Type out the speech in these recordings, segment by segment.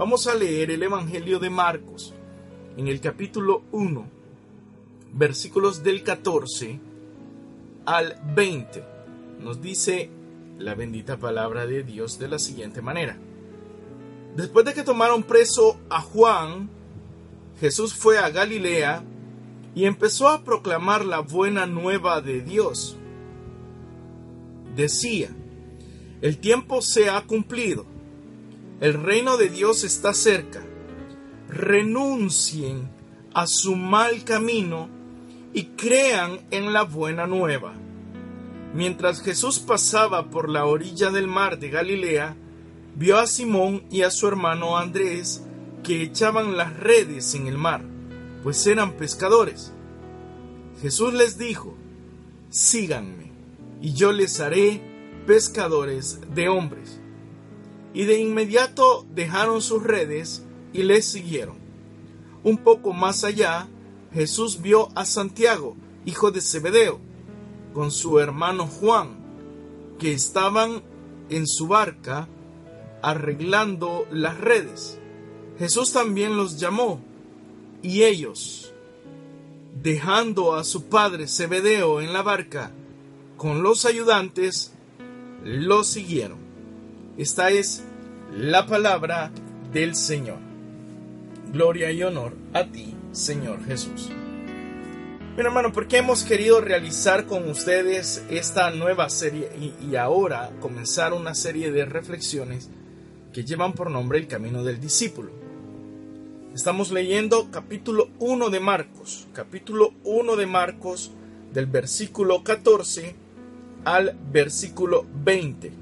Vamos a leer el Evangelio de Marcos en el capítulo 1, versículos del 14 al 20. Nos dice la bendita palabra de Dios de la siguiente manera. Después de que tomaron preso a Juan, Jesús fue a Galilea y empezó a proclamar la buena nueva de Dios. Decía, el tiempo se ha cumplido, el reino de Dios está cerca, renuncien a su mal camino y crean en la buena nueva. Mientras Jesús pasaba por la orilla del mar de Galilea, vio a Simón y a su hermano Andrés que echaban las redes en el mar, pues eran pescadores. Jesús les dijo, síganme, y yo les haré pescadores de hombres. Y de inmediato dejaron sus redes y les siguieron. Un poco más allá, Jesús vio a Santiago, hijo de Zebedeo, con su hermano Juan, que estaban en su barca arreglando las redes. Jesús también los llamó y ellos, dejando a su padre Zebedeo en la barca con los ayudantes, lo siguieron. Esta es la palabra del Señor. Gloria y honor a ti, Señor Jesús. Bien, hermano, ¿por qué hemos querido realizar con ustedes esta nueva serie y, y, ahora comenzar una serie de reflexiones que llevan por nombre el camino del discípulo? Estamos leyendo capítulo 1 de Marcos, capítulo 1 de Marcos del versículo 14 al versículo 20.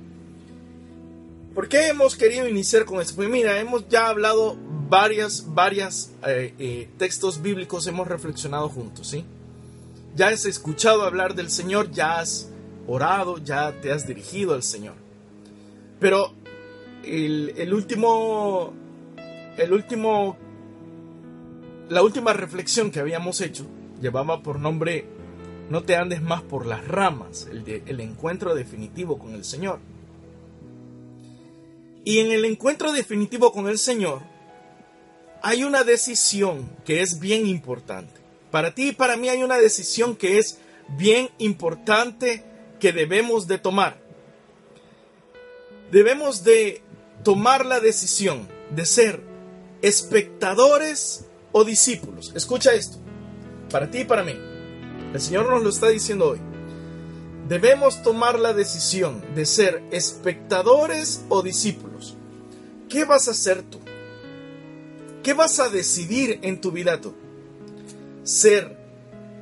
¿Por qué hemos querido iniciar con esto? Pues mira, hemos ya hablado varias, varias eh, eh, textos bíblicos, hemos reflexionado juntos, ¿sí? Ya has escuchado hablar del Señor, ya has orado, ya te has dirigido al Señor. Pero el, último, el último, la última reflexión que habíamos hecho llevaba por nombre No te andes más por las ramas, el encuentro definitivo con el Señor. Y en el encuentro definitivo con el Señor hay una decisión que es bien importante. Para ti y para mí hay una decisión que es bien importante que debemos de tomar. Debemos de tomar la decisión de ser espectadores o discípulos. Escucha esto. Para ti y para mí. El Señor nos lo está diciendo hoy. Debemos tomar la decisión de ser espectadores o discípulos. ¿Qué vas a hacer tú? ¿Qué vas a decidir en tu vida tú? Ser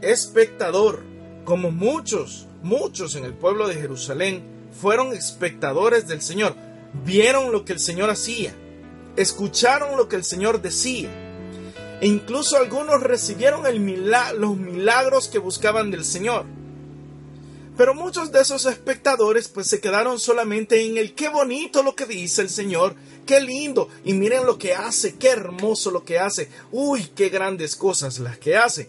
espectador, como muchos, muchos en el pueblo de Jerusalén fueron espectadores del Señor. Vieron lo que el Señor hacía, escucharon lo que el Señor decía. E incluso algunos recibieron los milagros que buscaban del Señor. Pero muchos de esos espectadores pues se quedaron solamente en el qué bonito lo que dice el Señor, qué lindo, y miren lo que hace, qué hermoso lo que hace, uy, qué grandes cosas las que hace.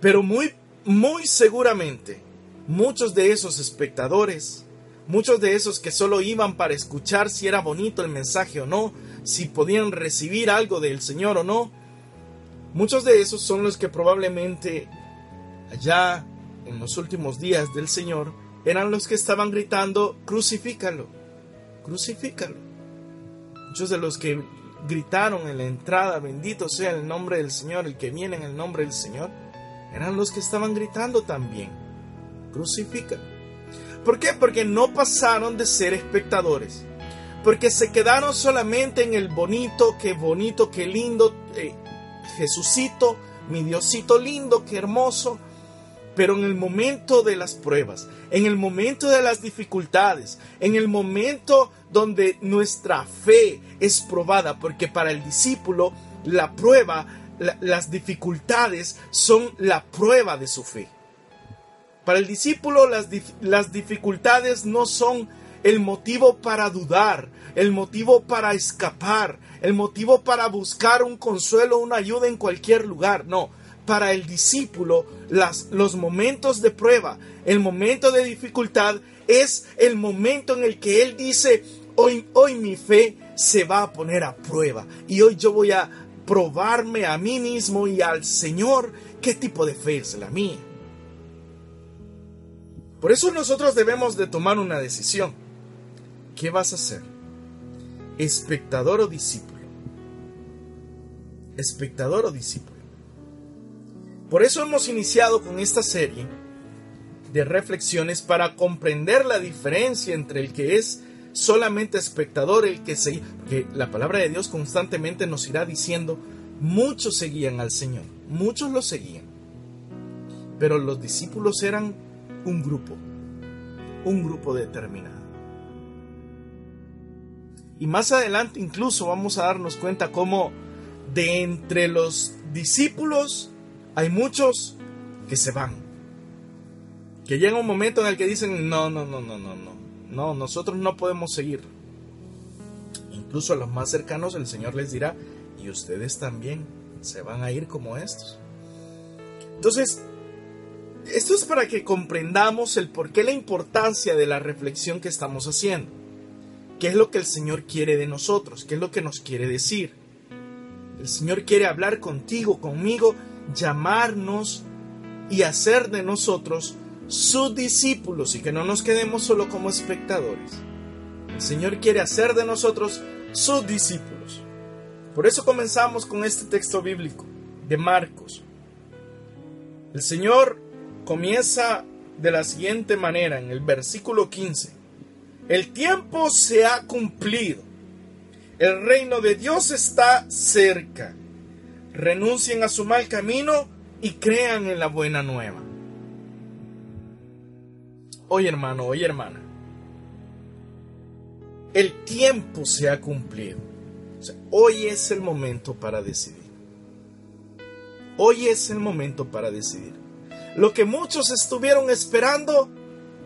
Pero muy, muy seguramente, muchos de esos espectadores, muchos de esos que solo iban para escuchar si era bonito el mensaje o no, si podían recibir algo del Señor o no, muchos de esos son los que probablemente allá en los últimos días del Señor eran los que estaban gritando, crucifícalo, crucifícalo. Muchos de los que gritaron en la entrada, bendito sea el nombre del Señor, el que viene en el nombre del Señor, eran los que estaban gritando también, crucifícalo. ¿Por qué? Porque no pasaron de ser espectadores. Porque se quedaron solamente en el bonito, qué bonito, qué lindo, eh, Jesucito, mi Diosito lindo, qué hermoso, Pero en el momento de las pruebas, en el momento de las dificultades, en el momento donde nuestra fe es probada, porque para el discípulo la prueba, las dificultades son la prueba de su fe. Para el discípulo las, las dificultades no son el motivo para dudar, el motivo para escapar, el motivo para buscar un consuelo, una ayuda en cualquier lugar. No, para el discípulo los momentos de prueba, el momento de dificultad es el momento en el que él dice, hoy, hoy mi fe se va a poner a prueba y hoy yo voy a probarme a mí mismo y al Señor qué tipo de fe es la mía. Por eso nosotros debemos de tomar una decisión. ¿Qué vas a hacer? ¿Espectador o discípulo? ¿Espectador o discípulo? Por eso hemos iniciado con esta serie de reflexiones para comprender la diferencia entre el que es solamente espectador, el que se... Porque la palabra de Dios constantemente nos irá diciendo, muchos seguían al Señor, muchos lo seguían, pero los discípulos eran un grupo, un grupo determinado. Y más adelante incluso vamos a darnos cuenta cómo de entre los discípulos hay muchos que se van. Que llega un momento en el que dicen, no, no, no, no, no, no. No, nosotros no podemos seguir. Incluso a los más cercanos el Señor les dirá, y ustedes también se van a ir como estos. Entonces, esto es para que comprendamos el por qué la importancia de la reflexión que estamos haciendo. ¿Qué es lo que el Señor quiere de nosotros? ¿Qué es lo que nos quiere decir? El Señor quiere hablar contigo, conmigo, llamarnos y hacer de nosotros sus discípulos y que no nos quedemos solo como espectadores. El Señor quiere hacer de nosotros sus discípulos. Por eso comenzamos con este texto bíblico de Marcos. El Señor comienza de la siguiente manera en el versículo 15. El tiempo se ha cumplido. El reino de Dios está cerca renuncien a su mal camino y crean en la buena nueva. Hoy hermano, hoy hermana, el tiempo se ha cumplido. hoy es el momento para decidir. Hoy es el momento para decidir. Lo que muchos estuvieron esperando,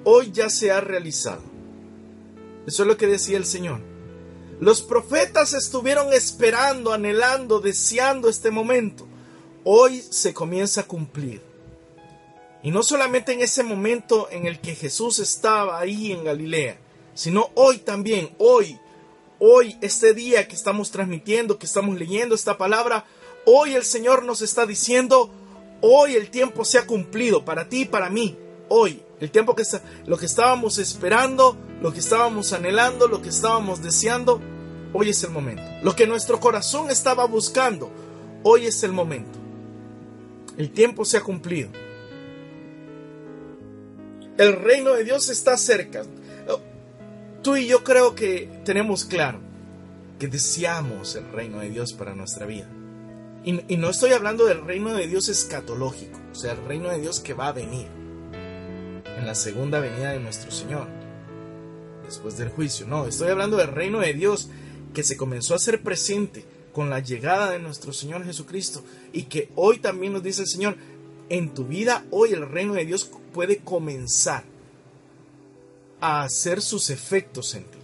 hoy ya se ha realizado. Eso es lo que decía el Señor. Los profetas estuvieron esperando, anhelando, deseando este momento. Hoy se comienza a cumplir. Y no solamente en ese momento en el que Jesús estaba ahí en Galilea, sino hoy también, hoy, hoy, este día que estamos transmitiendo, que estamos leyendo esta palabra, hoy el Señor nos está diciendo, hoy el tiempo se ha cumplido para ti y para mí, hoy, el tiempo que está, lo que estábamos esperando, lo que estábamos anhelando, lo que estábamos deseando, hoy es el momento. Lo que nuestro corazón estaba buscando, hoy es el momento. El tiempo se ha cumplido. El reino de Dios está cerca. Tú y yo creo que tenemos claro que deseamos el reino de Dios para nuestra vida. Y, y, no estoy hablando del reino de Dios escatológico, o sea, el reino de Dios que va a venir en la segunda venida de nuestro Señor, después del juicio. No, estoy hablando del reino de Dios que se comenzó a hacer presente con la llegada de nuestro Señor Jesucristo y que hoy también nos dice el Señor, en tu vida hoy el reino de Dios puede comenzar a hacer sus efectos en ti.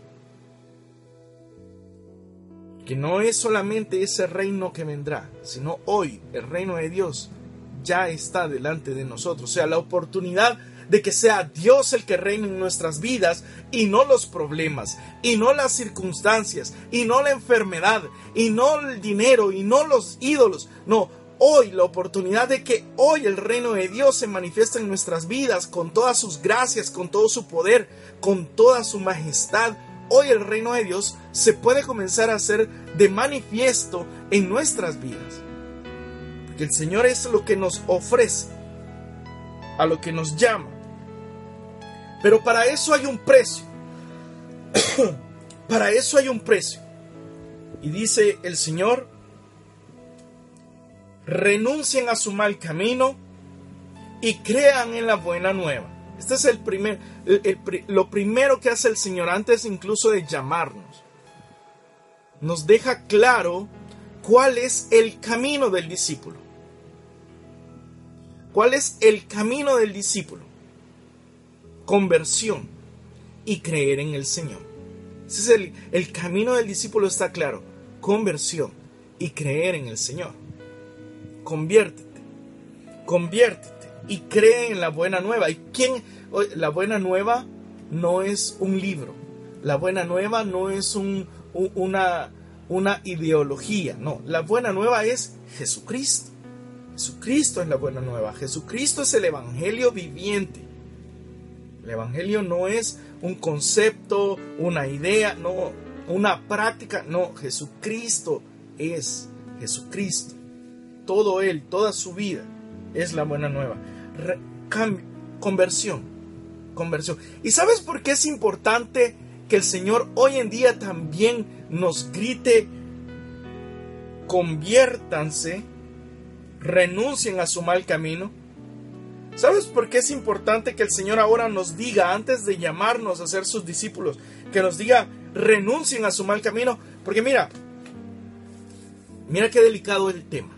Que no es solamente ese reino que vendrá, sino hoy el reino de Dios ya está delante de nosotros. O sea, la oportunidad de que sea Dios el que reine en nuestras vidas y no los problemas, y no las circunstancias, y no la enfermedad, y no el dinero, y no los ídolos. No, hoy la oportunidad de que hoy el reino de Dios se manifieste en nuestras vidas con todas sus gracias, con todo su poder, con toda su majestad. Hoy el reino de Dios se puede comenzar a hacer de manifiesto en nuestras vidas. Porque el Señor es lo que nos ofrece, a lo que nos llama. Pero para eso hay un precio. para eso hay un precio. Y dice el Señor, renuncien a su mal camino y crean en la buena nueva. Este es el primer, lo primero que hace el Señor antes incluso de llamarnos. Nos deja claro cuál es el camino del discípulo. ¿Cuál es el camino del discípulo? Conversión y creer en el Señor. Ese es el, el camino del discípulo está claro. Conversión y creer en el Señor. Conviértete. Conviértete y cree en la buena nueva. ¿Y quién? La buena nueva no es un libro. La buena nueva no es un, una, una ideología. No, la buena nueva es Jesucristo. Jesucristo es la buena nueva. Jesucristo es el Evangelio viviente. El Evangelio no es un concepto, una idea, no, una práctica. No, Jesucristo es Jesucristo. Todo Él, toda su vida es la buena nueva. conversión. Conversión. ¿Y sabes por qué es importante que el Señor hoy en día también nos grite, conviértanse? renuncien a su mal camino? ¿Sabes por qué es importante que el Señor ahora nos diga, antes de llamarnos a ser sus discípulos, que nos diga, renuncien a su mal camino? Porque mira, mira qué delicado el tema.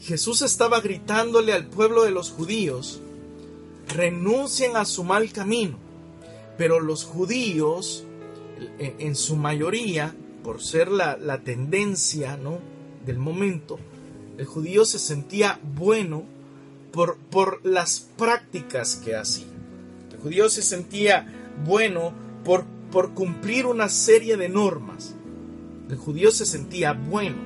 Jesús estaba gritándole al pueblo de los judíos, renuncien a su mal camino. Pero los judíos, en su mayoría, por ser la, la tendencia ¿no? del momento, el judío se sentía bueno por, por las prácticas que hacía. El judío se sentía bueno por, por cumplir una serie de normas. El judío se sentía bueno.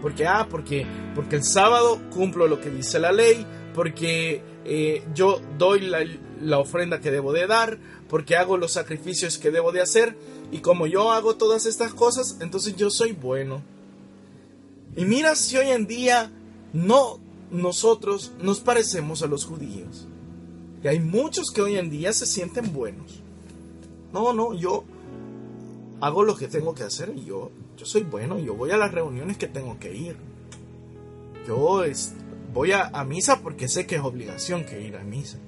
Porque, ah, porque, porque el sábado cumplo lo que dice la ley, porque eh, yo doy la, la ofrenda que debo de dar, porque hago los sacrificios que debo de hacer, y como yo hago todas estas cosas, entonces yo soy bueno. Y mira si hoy en día no nosotros nos parecemos a los judíos. Que hay muchos que hoy en día se sienten buenos. No, no, yo hago lo que tengo que hacer y yo, yo soy bueno, yo voy a las reuniones que tengo que ir. Yo voy a misa porque sé que es obligación que ir a misa.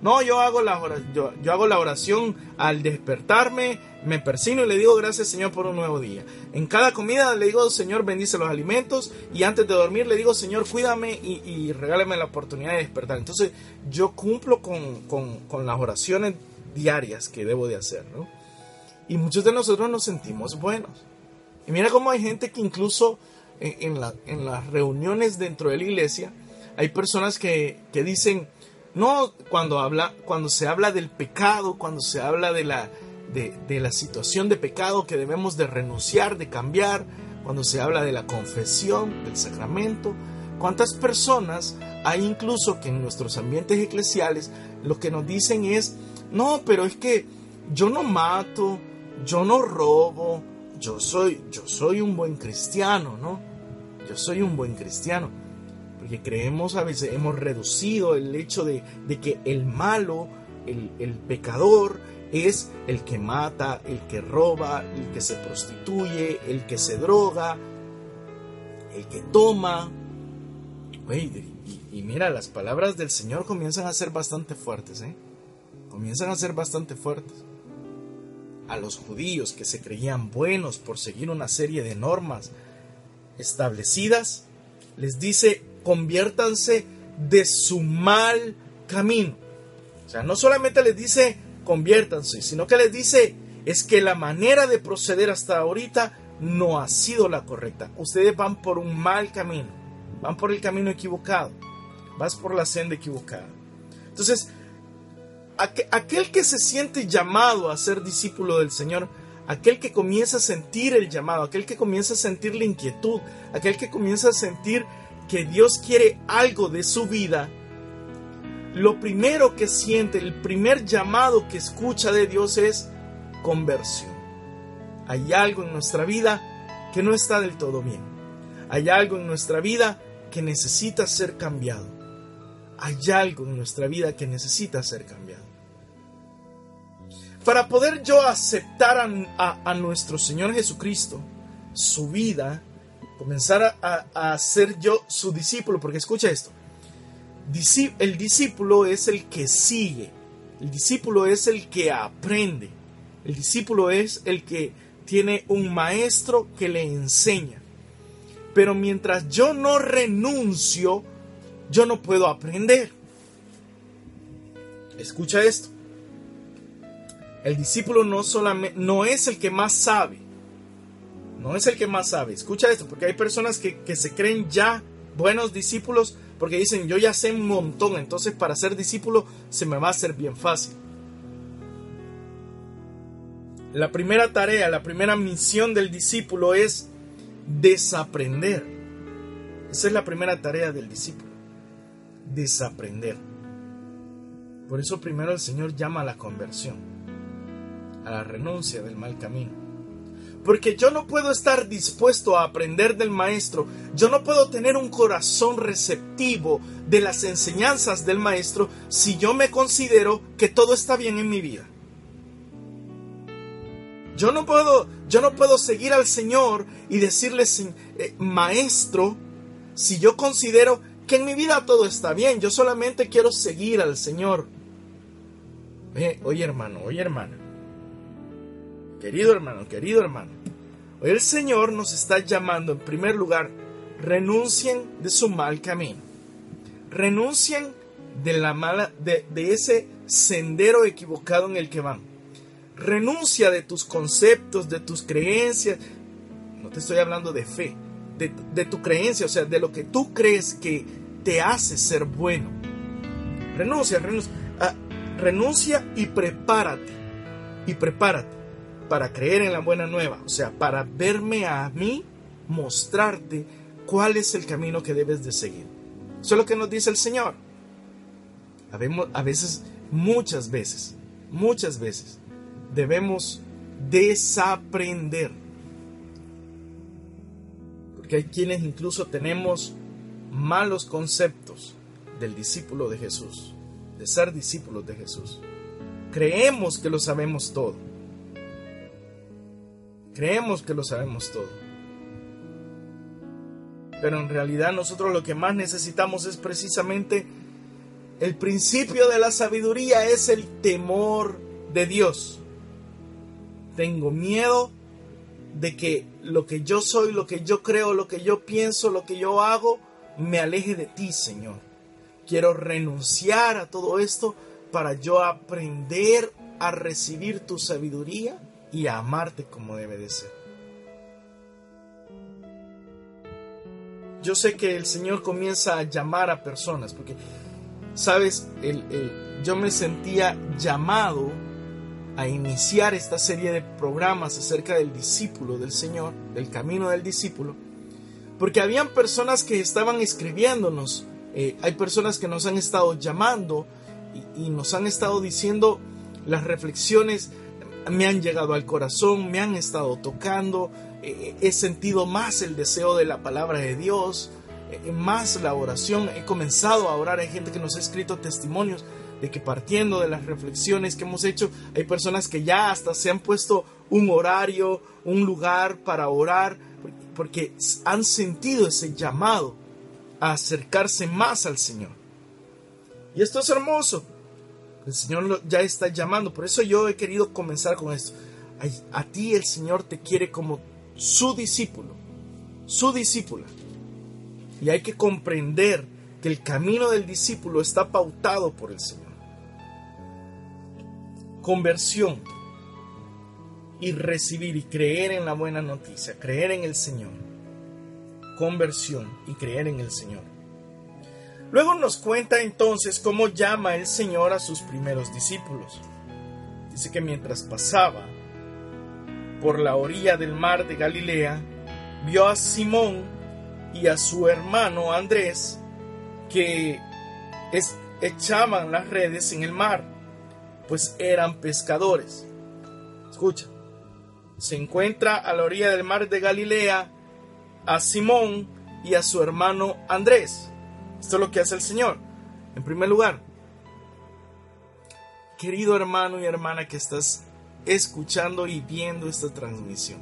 No, yo hago, la, yo, yo hago la oración al despertarme, me persino y le digo gracias Señor por un nuevo día. En cada comida le digo Señor bendice los alimentos y antes de dormir le digo Señor cuídame y, y regálame la oportunidad de despertar. Entonces yo cumplo con, con, con, las oraciones diarias que debo de hacer. ¿no? Y muchos de nosotros nos sentimos buenos. Y mira cómo hay gente que incluso en, en, la, en las reuniones dentro de la iglesia hay personas que, que dicen no cuando, habla, cuando se habla del pecado, cuando se habla de la, de, la situación de pecado que debemos de renunciar, de cambiar, cuando se habla de la confesión, del sacramento. ¿Cuántas personas hay incluso que en nuestros ambientes eclesiales lo que nos dicen es, no, pero es que yo no mato, yo no robo, yo soy, yo soy un buen cristiano, ¿no? Yo soy un buen cristiano porque creemos a veces, hemos reducido el hecho de, que el malo, el, el, pecador, es el que mata, el que roba, el que se prostituye, el que se droga, el que toma. y, mira, las palabras del Señor comienzan a ser bastante fuertes, ¿eh? Comienzan a ser bastante fuertes. A los judíos que se creían buenos por seguir una serie de normas establecidas, les dice conviértanse de su mal camino. O sea, no solamente les dice conviértanse, sino que les dice es que la manera de proceder hasta ahorita no ha sido la correcta. Ustedes van por un mal camino, van por el camino equivocado, vas por la senda equivocada. Entonces, aquel que se siente llamado a ser discípulo del Señor, aquel que comienza a sentir el llamado, aquel que comienza a sentir la inquietud, aquel que comienza a sentir que Dios quiere algo de su vida, lo primero que siente, el primer llamado que escucha de Dios es conversión. Hay algo en nuestra vida que no está del todo bien. Hay algo en nuestra vida que necesita ser cambiado. Hay algo en nuestra vida que necesita ser cambiado. Para poder yo aceptar a, a nuestro Señor Jesucristo, su vida, comenzar a, ser yo su discípulo, porque escucha esto, el discípulo es el que sigue, el discípulo es el que aprende, el discípulo es el que tiene un maestro que le enseña. Pero mientras yo no renuncio, yo no puedo aprender. Escucha esto. El discípulo no solamente no es el que más sabe. No es el que más sabe. Escucha esto, porque hay personas que, que se creen ya buenos discípulos porque dicen, yo ya sé un montón, entonces para ser discípulo se me va a hacer bien fácil. La primera tarea, la primera misión del discípulo es desaprender. Esa es la primera tarea del discípulo. Desaprender. Por eso primero el Señor llama a la conversión, a la renuncia del mal camino. Porque yo no puedo estar dispuesto a aprender del maestro, yo no puedo tener un corazón receptivo de las enseñanzas del maestro si yo me considero que todo está bien en mi vida. Yo no puedo, yo no puedo seguir al Señor y decirle eh, maestro si yo considero que en mi vida todo está bien. Yo solamente quiero seguir al Señor. oye hermano, oye hermana. Querido hermano, querido hermano, hoy el Señor nos está llamando en primer lugar, renuncien de su mal camino. Renuncien de la mala de, ese sendero equivocado en el que van. Renuncia de tus conceptos, de tus creencias. No te estoy hablando de fe, de, de tu creencia, o sea, de lo que tú crees que te hace ser bueno. Renuncia, renuncia, ah, renuncia y prepárate. Y prepárate para creer en la buena nueva, o sea, para verme a mí, mostrarte cuál es el camino que debes de seguir. Eso es lo que nos dice el Señor. A veces, muchas veces, muchas veces, debemos desaprender. Porque hay quienes incluso tenemos malos conceptos del discípulo de Jesús, de ser discípulos de Jesús. Creemos que lo sabemos todo. Creemos que lo sabemos todo. Pero en realidad nosotros lo que más necesitamos es precisamente el principio de la sabiduría es el temor de Dios. Tengo miedo de que lo que yo soy, lo que yo creo, lo que yo pienso, lo que yo hago, me aleje de ti, Señor. Quiero renunciar a todo esto para yo aprender a recibir tu sabiduría y a amarte como debe de ser. Yo sé que el Señor comienza a llamar a personas, porque, sabes, yo me sentía llamado a iniciar esta serie de programas acerca del discípulo del Señor, del camino del discípulo, porque habían personas que estaban escribiéndonos, eh, hay personas que nos han estado llamando y nos han estado diciendo las reflexiones me han llegado al corazón, me han estado tocando, eh, he sentido más el deseo de la palabra de Dios, eh, más la oración, he comenzado a orar, hay gente que nos ha escrito testimonios de que partiendo de las reflexiones que hemos hecho, hay personas que ya hasta se han puesto un horario, un lugar para orar, porque han sentido ese llamado a acercarse más al Señor. Y esto es hermoso, el Señor ya está llamando. Por eso yo he querido comenzar con esto. A, ti el Señor te quiere como su discípulo, su discípula. Y hay que comprender que el camino del discípulo está pautado por el Señor. Conversión y recibir y creer en la buena noticia, creer en el Señor. Conversión y creer en el Señor. Luego nos cuenta entonces cómo llama el Señor a sus primeros discípulos. Dice que mientras pasaba por la orilla del mar de Galilea, vio a Simón y a su hermano Andrés que echaban las redes en el mar, pues eran pescadores. Escucha, se encuentra a la orilla del mar de Galilea a Simón y a su hermano Andrés esto es lo que hace el Señor. En primer lugar, querido hermano y hermana que estás escuchando y viendo esta transmisión.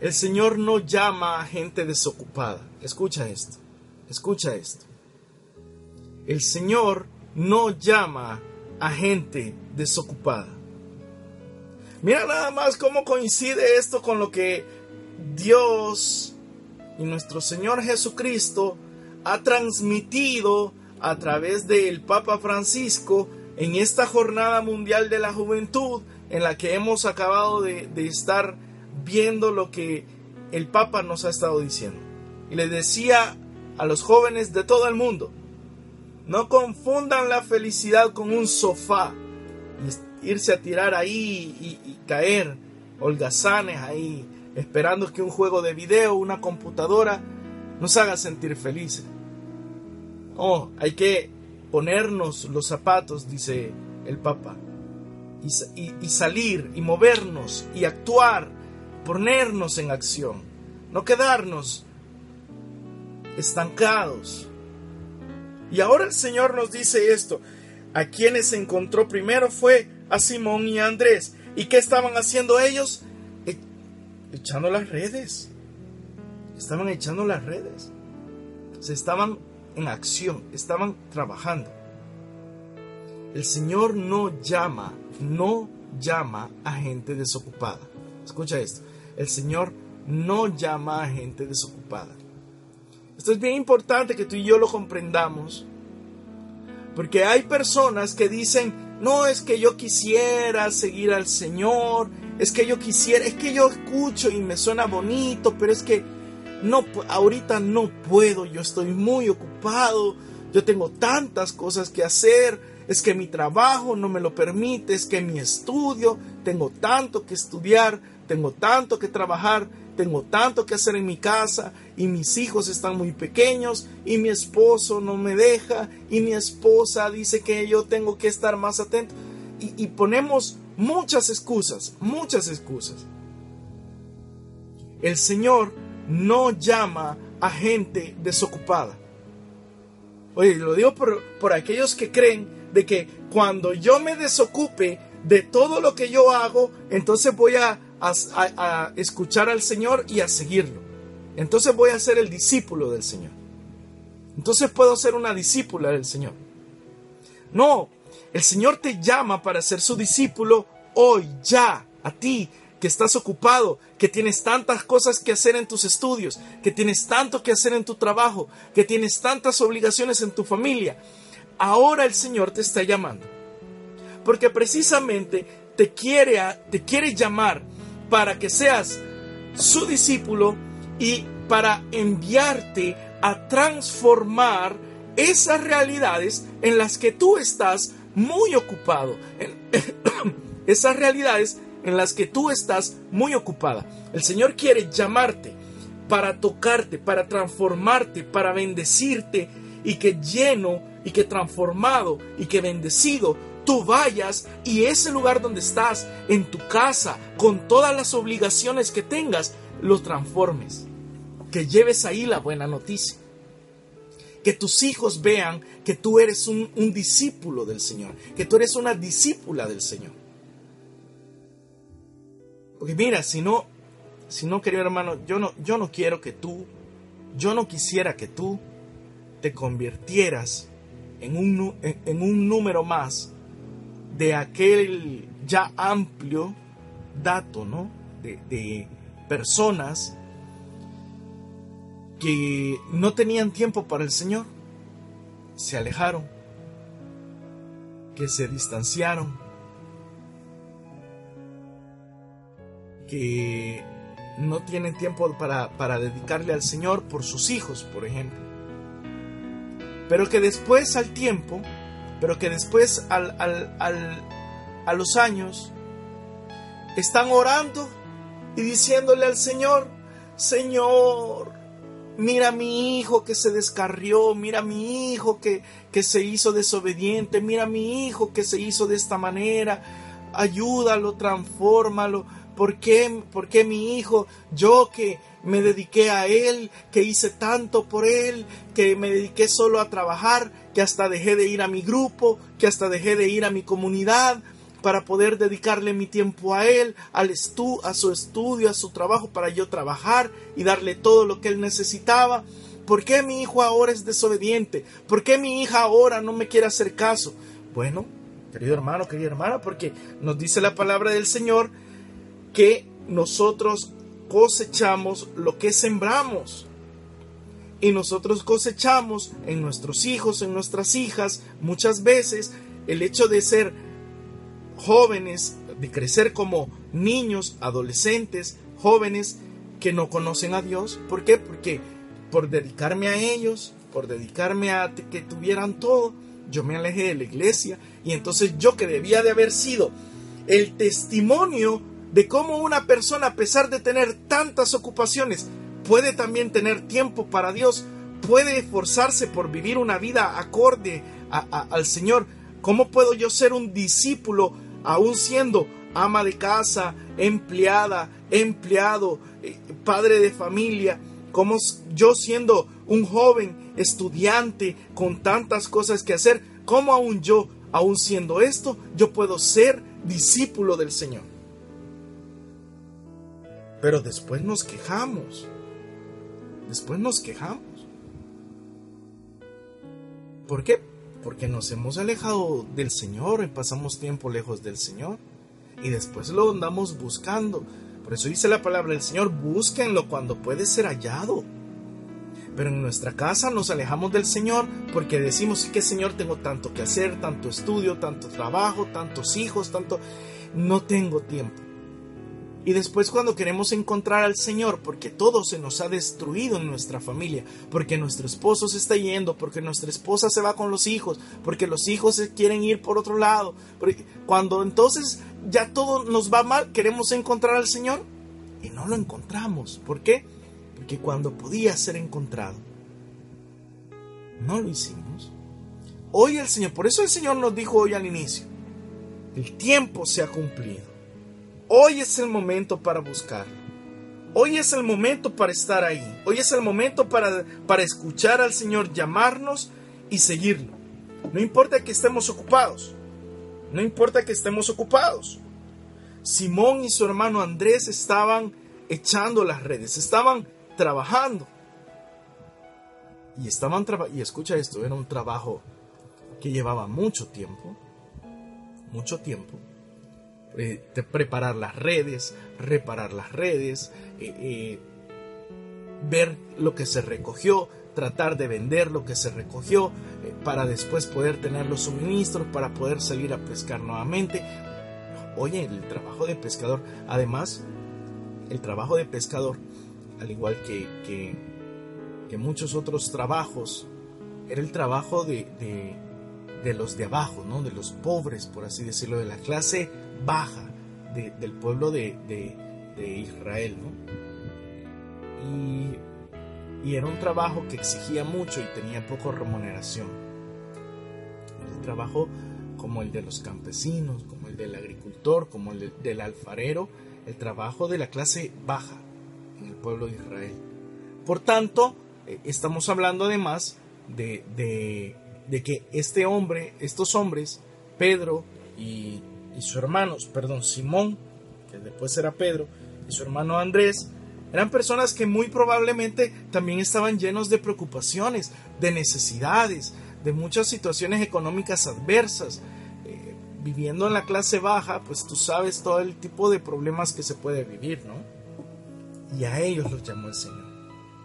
El Señor no llama a gente desocupada. Escucha esto. Escucha esto. el Señor no llama a gente desocupada. Mira nada más cómo coincide esto con lo que Dios y nuestro Señor Jesucristo ha transmitido a través del Papa Francisco en esta jornada mundial de la juventud en la que hemos acabado de, estar viendo lo que el Papa nos ha estado diciendo. Y le decía a los jóvenes de todo el mundo, no confundan la felicidad con un sofá, irse a tirar ahí y, y caer holgazanes ahí, esperando que un juego de video, una computadora, nos haga sentir felices. Oh, hay que ponernos los zapatos, dice el Papa, y, salir y movernos y actuar, ponernos en acción, no quedarnos estancados. Y ahora el Señor nos dice esto, a quienes encontró primero fue a Simón y a Andrés. ¿Y qué estaban haciendo ellos? Echando las redes. Estaban echando las redes. Se estaban en acción, estaban trabajando. El Señor no llama, no llama a gente desocupada. Escucha esto, el Señor no llama a gente desocupada. Esto es bien importante que tú y yo lo comprendamos, porque hay personas que dicen, no es que yo quisiera seguir al Señor, es que yo quisiera, es que yo escucho y me suena bonito, pero es que no, ahorita no puedo, yo estoy muy ocupado, yo tengo tantas cosas que hacer, es que mi trabajo no me lo permite, es que mi estudio, tengo tanto que estudiar, tengo tanto que trabajar, tengo tanto que hacer en mi casa y mis hijos están muy pequeños y mi esposo no me deja y mi esposa dice que yo tengo que estar más atento y, y ponemos muchas excusas, muchas excusas. El Señor no llama a gente desocupada. Oye, lo digo por, aquellos que creen de que cuando yo me desocupe de todo lo que yo hago, entonces voy a, a, escuchar al Señor y a seguirlo. Entonces voy a ser el discípulo del Señor. Entonces puedo ser una discípula del Señor. No, el Señor te llama para ser su discípulo hoy, ya, a ti, que estás ocupado, que tienes tantas cosas que hacer en tus estudios, que tienes tanto que hacer en tu trabajo, que tienes tantas obligaciones en tu familia. Ahora el Señor te está llamando. Porque precisamente te quiere, te quiere llamar para que seas su discípulo y para enviarte a transformar esas realidades en las que tú estás muy ocupado. esas realidades en las que tú estás muy ocupada. El Señor quiere llamarte para tocarte, para transformarte, para bendecirte y que lleno y que transformado y que bendecido tú vayas y ese lugar donde estás, en tu casa, con todas las obligaciones que tengas, lo transformes. Que lleves ahí la buena noticia. Que tus hijos vean que tú eres un, discípulo del Señor, que tú eres una discípula del Señor. Porque mira, si no, si no, querido hermano, yo no, yo no quiero que tú, yo no quisiera que tú te convirtieras en un, en, un número más de aquel ya amplio dato, ¿no? De personas que no tenían tiempo para el Señor, se alejaron, que se distanciaron, que no tienen tiempo para, dedicarle al Señor por sus hijos, por ejemplo. Pero que después al tiempo, pero que después al, a los años, están orando y diciéndole al Señor, Señor, mira mi hijo que se descarrió, mira mi hijo que, que se hizo desobediente, mira mi hijo que se hizo de esta manera, ayúdalo, transfórmalo, ¿Por qué, mi hijo, yo que me dediqué a él, que hice tanto por él, que me dediqué solo a trabajar, que hasta dejé de ir a mi grupo, que hasta dejé de ir a mi comunidad para poder dedicarle mi tiempo a él, al estu a su estudio, a su trabajo, para yo trabajar y darle todo lo que él necesitaba? ¿Por qué mi hijo ahora es desobediente? ¿Por qué mi hija ahora no me quiere hacer caso? Bueno, querido hermano, querida hermana, porque nos dice la palabra del Señor que nosotros cosechamos lo que sembramos. Y nosotros cosechamos en nuestros hijos, en nuestras hijas, muchas veces el hecho de ser jóvenes, de crecer como niños, adolescentes, jóvenes que no conocen a Dios. ¿Por qué? Porque por dedicarme a ellos, por dedicarme a que tuvieran todo, yo me alejé de la iglesia y entonces yo que debía de haber sido el testimonio de cómo una persona a pesar de tener tantas ocupaciones puede también tener tiempo para Dios, puede esforzarse por vivir una vida acorde al Señor. ¿Cómo puedo yo ser un discípulo aún siendo ama de casa, empleada, empleado, eh, padre de familia? ¿Cómo yo siendo un joven estudiante con tantas cosas que hacer, cómo aún yo, aún siendo esto, yo puedo ser discípulo del Señor? Pero después nos quejamos. Después nos quejamos. ¿Por qué? Porque nos hemos alejado del Señor y pasamos tiempo lejos del Señor. Y después lo andamos buscando. Por eso dice la palabra del Señor, búsquenlo cuando puede ser hallado. Pero en nuestra casa nos alejamos del Señor porque decimos que Señor tengo tanto que hacer, tanto estudio, tanto trabajo, tantos hijos, tanto... No tengo tiempo. Y después cuando queremos encontrar al Señor, porque todo se nos ha destruido en nuestra familia, porque nuestro esposo se está yendo, porque nuestra esposa se va con los hijos, porque los hijos se quieren ir por otro lado, cuando entonces ya todo nos va mal, queremos encontrar al Señor y no lo encontramos. ¿Por qué? Porque cuando podía ser encontrado, no lo hicimos. Hoy el Señor, por eso el Señor nos dijo hoy al inicio, el tiempo se ha cumplido. Hoy es el momento para buscarlo. Hoy es el momento para estar ahí. Hoy es el momento para, para escuchar al Señor llamarnos y seguirlo. No importa que estemos ocupados. No importa que estemos ocupados. Simón y su hermano Andrés estaban echando las redes, estaban trabajando. Y estaban y escucha esto, era un trabajo que llevaba mucho tiempo, mucho tiempo eh, preparar las redes, reparar las redes, eh, eh, ver lo que se recogió, tratar de vender lo que se recogió para después poder tener los suministros, para poder salir a pescar nuevamente. Oye, el trabajo de pescador, además, el trabajo de pescador, al igual que, que, muchos otros trabajos, era el trabajo de, de, los de abajo, ¿no? de los pobres, por así decirlo, de la clase baja del pueblo de, Israel. Y, era un trabajo que exigía mucho y tenía poca remuneración. Un trabajo como el de los campesinos, como el del agricultor, como el del alfarero, el trabajo de la clase baja en el pueblo de Israel. Por tanto, eh, estamos hablando además de, de que este hombre, estos hombres, Pedro y y su hermano, perdón, Simón, que después era Pedro, y su hermano Andrés, eran personas que muy probablemente también estaban llenos de preocupaciones, de necesidades, de muchas situaciones económicas adversas. Eh, viviendo en la clase baja, pues tú sabes todo el tipo de problemas que se puede vivir, ¿no? Y a ellos los llamó el Señor.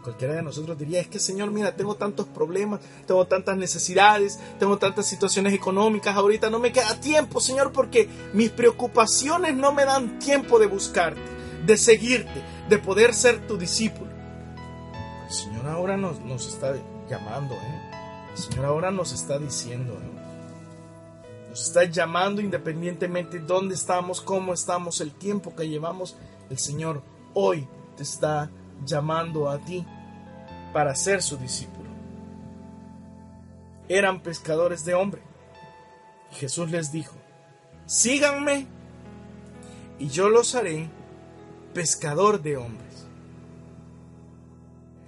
Cualquiera de nosotros diría, es que Señor, mira, tengo tantos problemas, tengo tantas necesidades, tengo tantas situaciones económicas, ahorita no me queda tiempo, Señor, porque mis preocupaciones no me dan tiempo de buscarte, de seguirte, de poder ser tu discípulo. El Señor ahora nos, nos está llamando, ¿eh? El Señor ahora nos está diciendo, ¿eh? Nos está llamando independientemente de dónde estamos, cómo estamos, el tiempo que llevamos. El Señor hoy te está llamando a ti para ser su discípulo. Eran pescadores de hombre. Jesús les dijo, síganme y yo los haré pescador de hombres.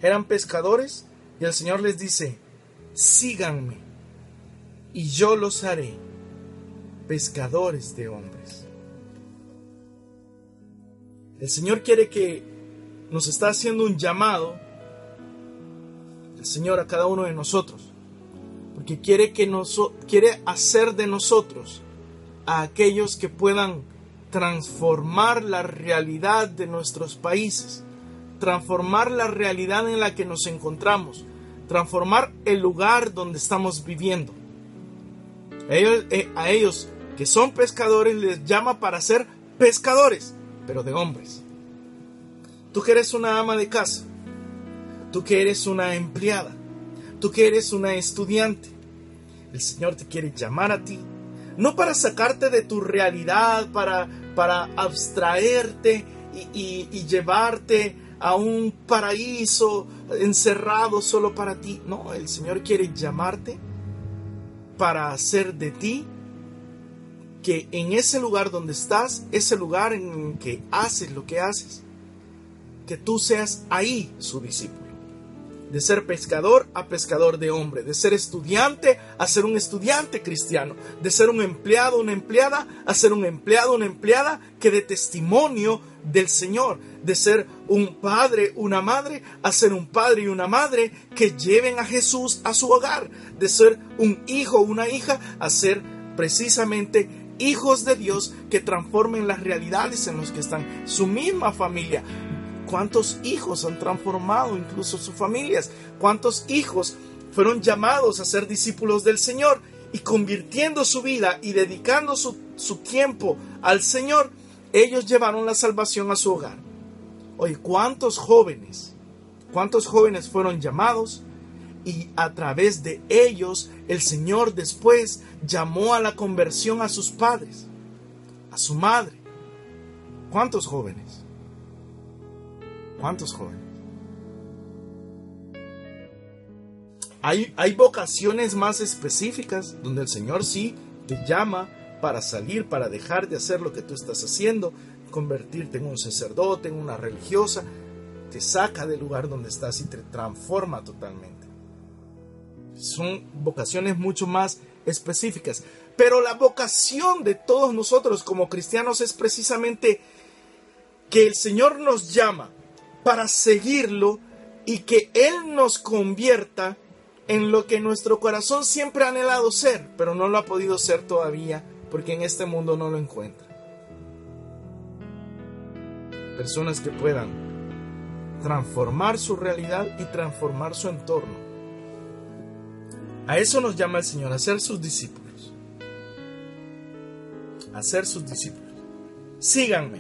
Eran pescadores y el Señor les dice, síganme y yo los haré pescadores de hombres. El Señor quiere que nos está haciendo un llamado el Señor a cada uno de nosotros, porque quiere, que nos, quiere hacer de nosotros a aquellos que puedan transformar la realidad de nuestros países, transformar la realidad en la que nos encontramos, transformar el lugar donde estamos viviendo. Eh, a ellos que son pescadores les llama para ser pescadores, pero de hombres. Tú que eres una ama de casa, tú que eres una empleada, tú que eres una estudiante, el Señor te quiere llamar a ti, no para sacarte de tu realidad, para, para abstraerte y, y llevarte a un paraíso encerrado solo para ti. No, el Señor quiere llamarte para hacer de ti que en ese lugar donde estás, ese lugar en que haces lo que haces, que tú seas ahí su discípulo. De ser pescador a pescador de hombre, de ser estudiante a ser un estudiante cristiano, de ser un empleado, una empleada a ser un empleado, una empleada que dé testimonio del Señor, de ser un padre, una madre, a ser un padre y una madre que lleven a Jesús a su hogar, de ser un hijo, una hija, a ser precisamente hijos de Dios que transformen las realidades en las que están. Su misma familia. ¿Cuántos hijos han transformado incluso sus familias? ¿Cuántos hijos fueron llamados a ser discípulos del Señor y convirtiendo su vida y dedicando su, su tiempo al Señor, ellos llevaron la salvación a su hogar? Oye, ¿cuántos jóvenes? ¿Cuántos jóvenes fueron llamados? y a través de ellos el Señor después llamó a la conversión a sus padres, a su madre. ¿Cuántos jóvenes? ¿Cuántos jóvenes? Hay, hay vocaciones más específicas donde el Señor sí te llama para salir, para dejar de hacer lo que tú estás haciendo, convertirte en un sacerdote, en una religiosa, te saca del lugar donde estás y te transforma totalmente son vocaciones mucho más específicas. Pero la vocación de todos nosotros como cristianos es precisamente que el Señor nos llama para seguirlo y que Él nos convierta en lo que nuestro corazón siempre ha anhelado ser, pero no lo ha podido ser todavía porque en este mundo no lo encuentra. Personas que puedan transformar su realidad y transformar su entorno a eso nos llama el Señor, a ser sus discípulos. A ser sus discípulos. Síganme,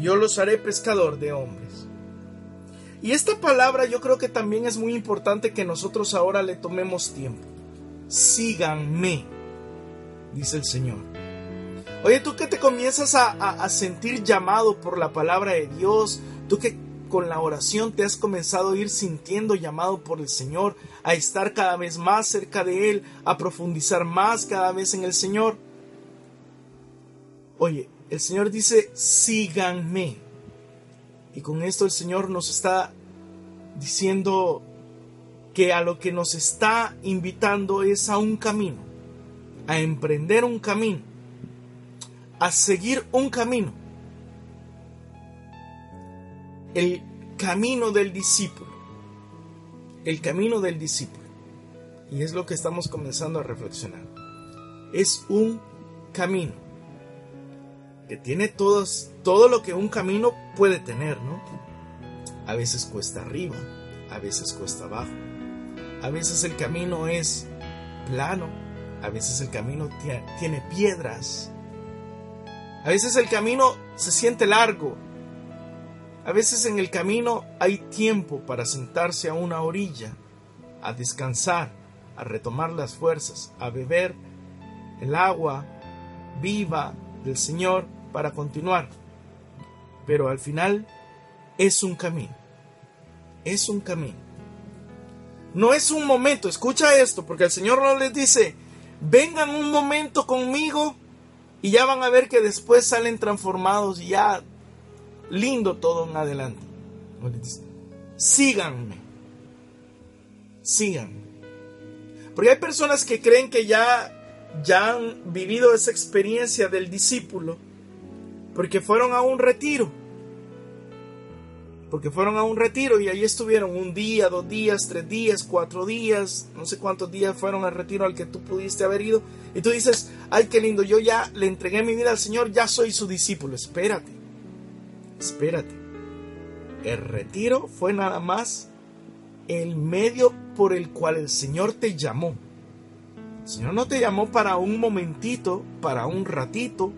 yo los haré pescador de hombres. Y esta palabra yo creo que también es muy importante que nosotros ahora le tomemos tiempo. Síganme, dice el Señor. Oye, tú que te comienzas a sentir llamado por la palabra de Dios, tú que con la oración te has comenzado a ir sintiendo llamado por el Señor, a estar cada vez más cerca de Él, a profundizar más cada vez en el Señor. Oye, el Señor dice, síganme. Y con esto el Señor nos está diciendo que a lo que nos está invitando es a un camino, a emprender un camino, a seguir un camino el camino del discípulo. El camino del discípulo. Y es lo que estamos comenzando a reflexionar. Es un camino que tiene todos, todo lo que un camino puede tener, ¿no? A veces cuesta arriba, a veces cuesta abajo. A veces el camino es plano, a veces el camino tiene piedras. A veces el camino se siente largo, a veces en el camino hay tiempo para sentarse a una orilla, a descansar, a retomar las fuerzas, a beber el agua viva del Señor para continuar. Pero al final es un camino. Es un camino. No es un momento, escucha esto, porque el Señor no les dice, vengan un momento conmigo y ya van a ver que después salen transformados y ya lindo todo en adelante. Síganme. Síganme. Porque hay personas que creen que ya, ya han vivido esa experiencia del discípulo porque fueron a un retiro. porque fueron a un retiro y ahí estuvieron un día, dos días, tres días, cuatro días, no sé cuántos días fueron al retiro al que tú pudiste haber ido. Y tú dices, ay, qué lindo, yo ya le entregué mi vida al Señor, ya soy su discípulo. Espérate, espérate. El retiro fue nada más el medio por el cual el Señor te llamó. El Señor no te llamó para un momentito, para un ratito,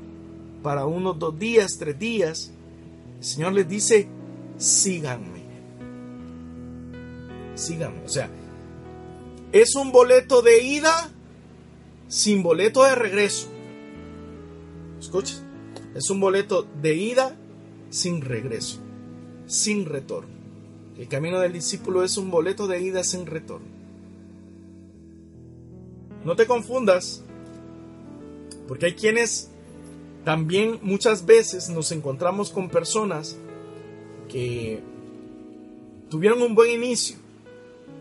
para unos dos días, tres días. El Señor les dice, síganme. Síganme. O sea, es un boleto de ida sin boleto de regreso. Escucha, es un boleto de ida sin regreso, sin retorno. El camino del discípulo es un boleto de ida sin retorno. No te confundas, porque hay quienes también muchas veces nos encontramos con personas que tuvieron un buen inicio,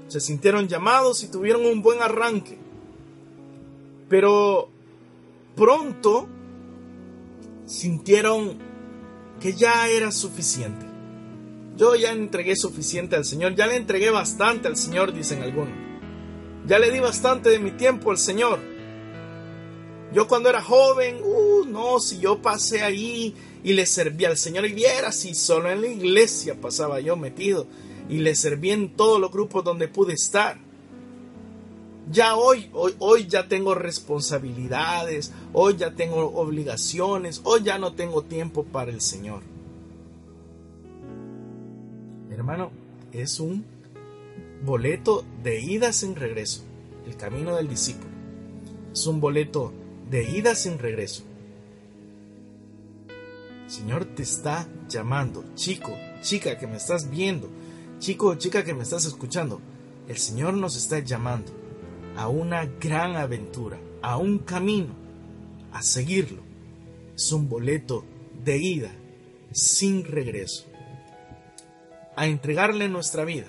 se sintieron llamados y tuvieron un buen arranque, pero pronto sintieron que ya era suficiente. Yo ya entregué suficiente al Señor, ya le entregué bastante al Señor, dicen algunos. Ya le di bastante de mi tiempo al Señor. Yo cuando era joven, uh, no, si yo pasé ahí y le serví al Señor y viera si solo en la iglesia pasaba yo metido y le serví en todos los grupos donde pude estar. Ya hoy, hoy, hoy ya tengo responsabilidades, hoy ya tengo obligaciones, hoy ya no tengo tiempo para el Señor. Hermano, es un boleto de ida sin regreso, el camino del discípulo. Es un boleto de ida sin regreso. Señor te está llamando, chico, chica que me estás viendo, chico o chica que me estás escuchando. El Señor nos está llamando a una gran aventura, a un camino, a seguirlo. Es un boleto de ida sin regreso. A entregarle nuestra vida,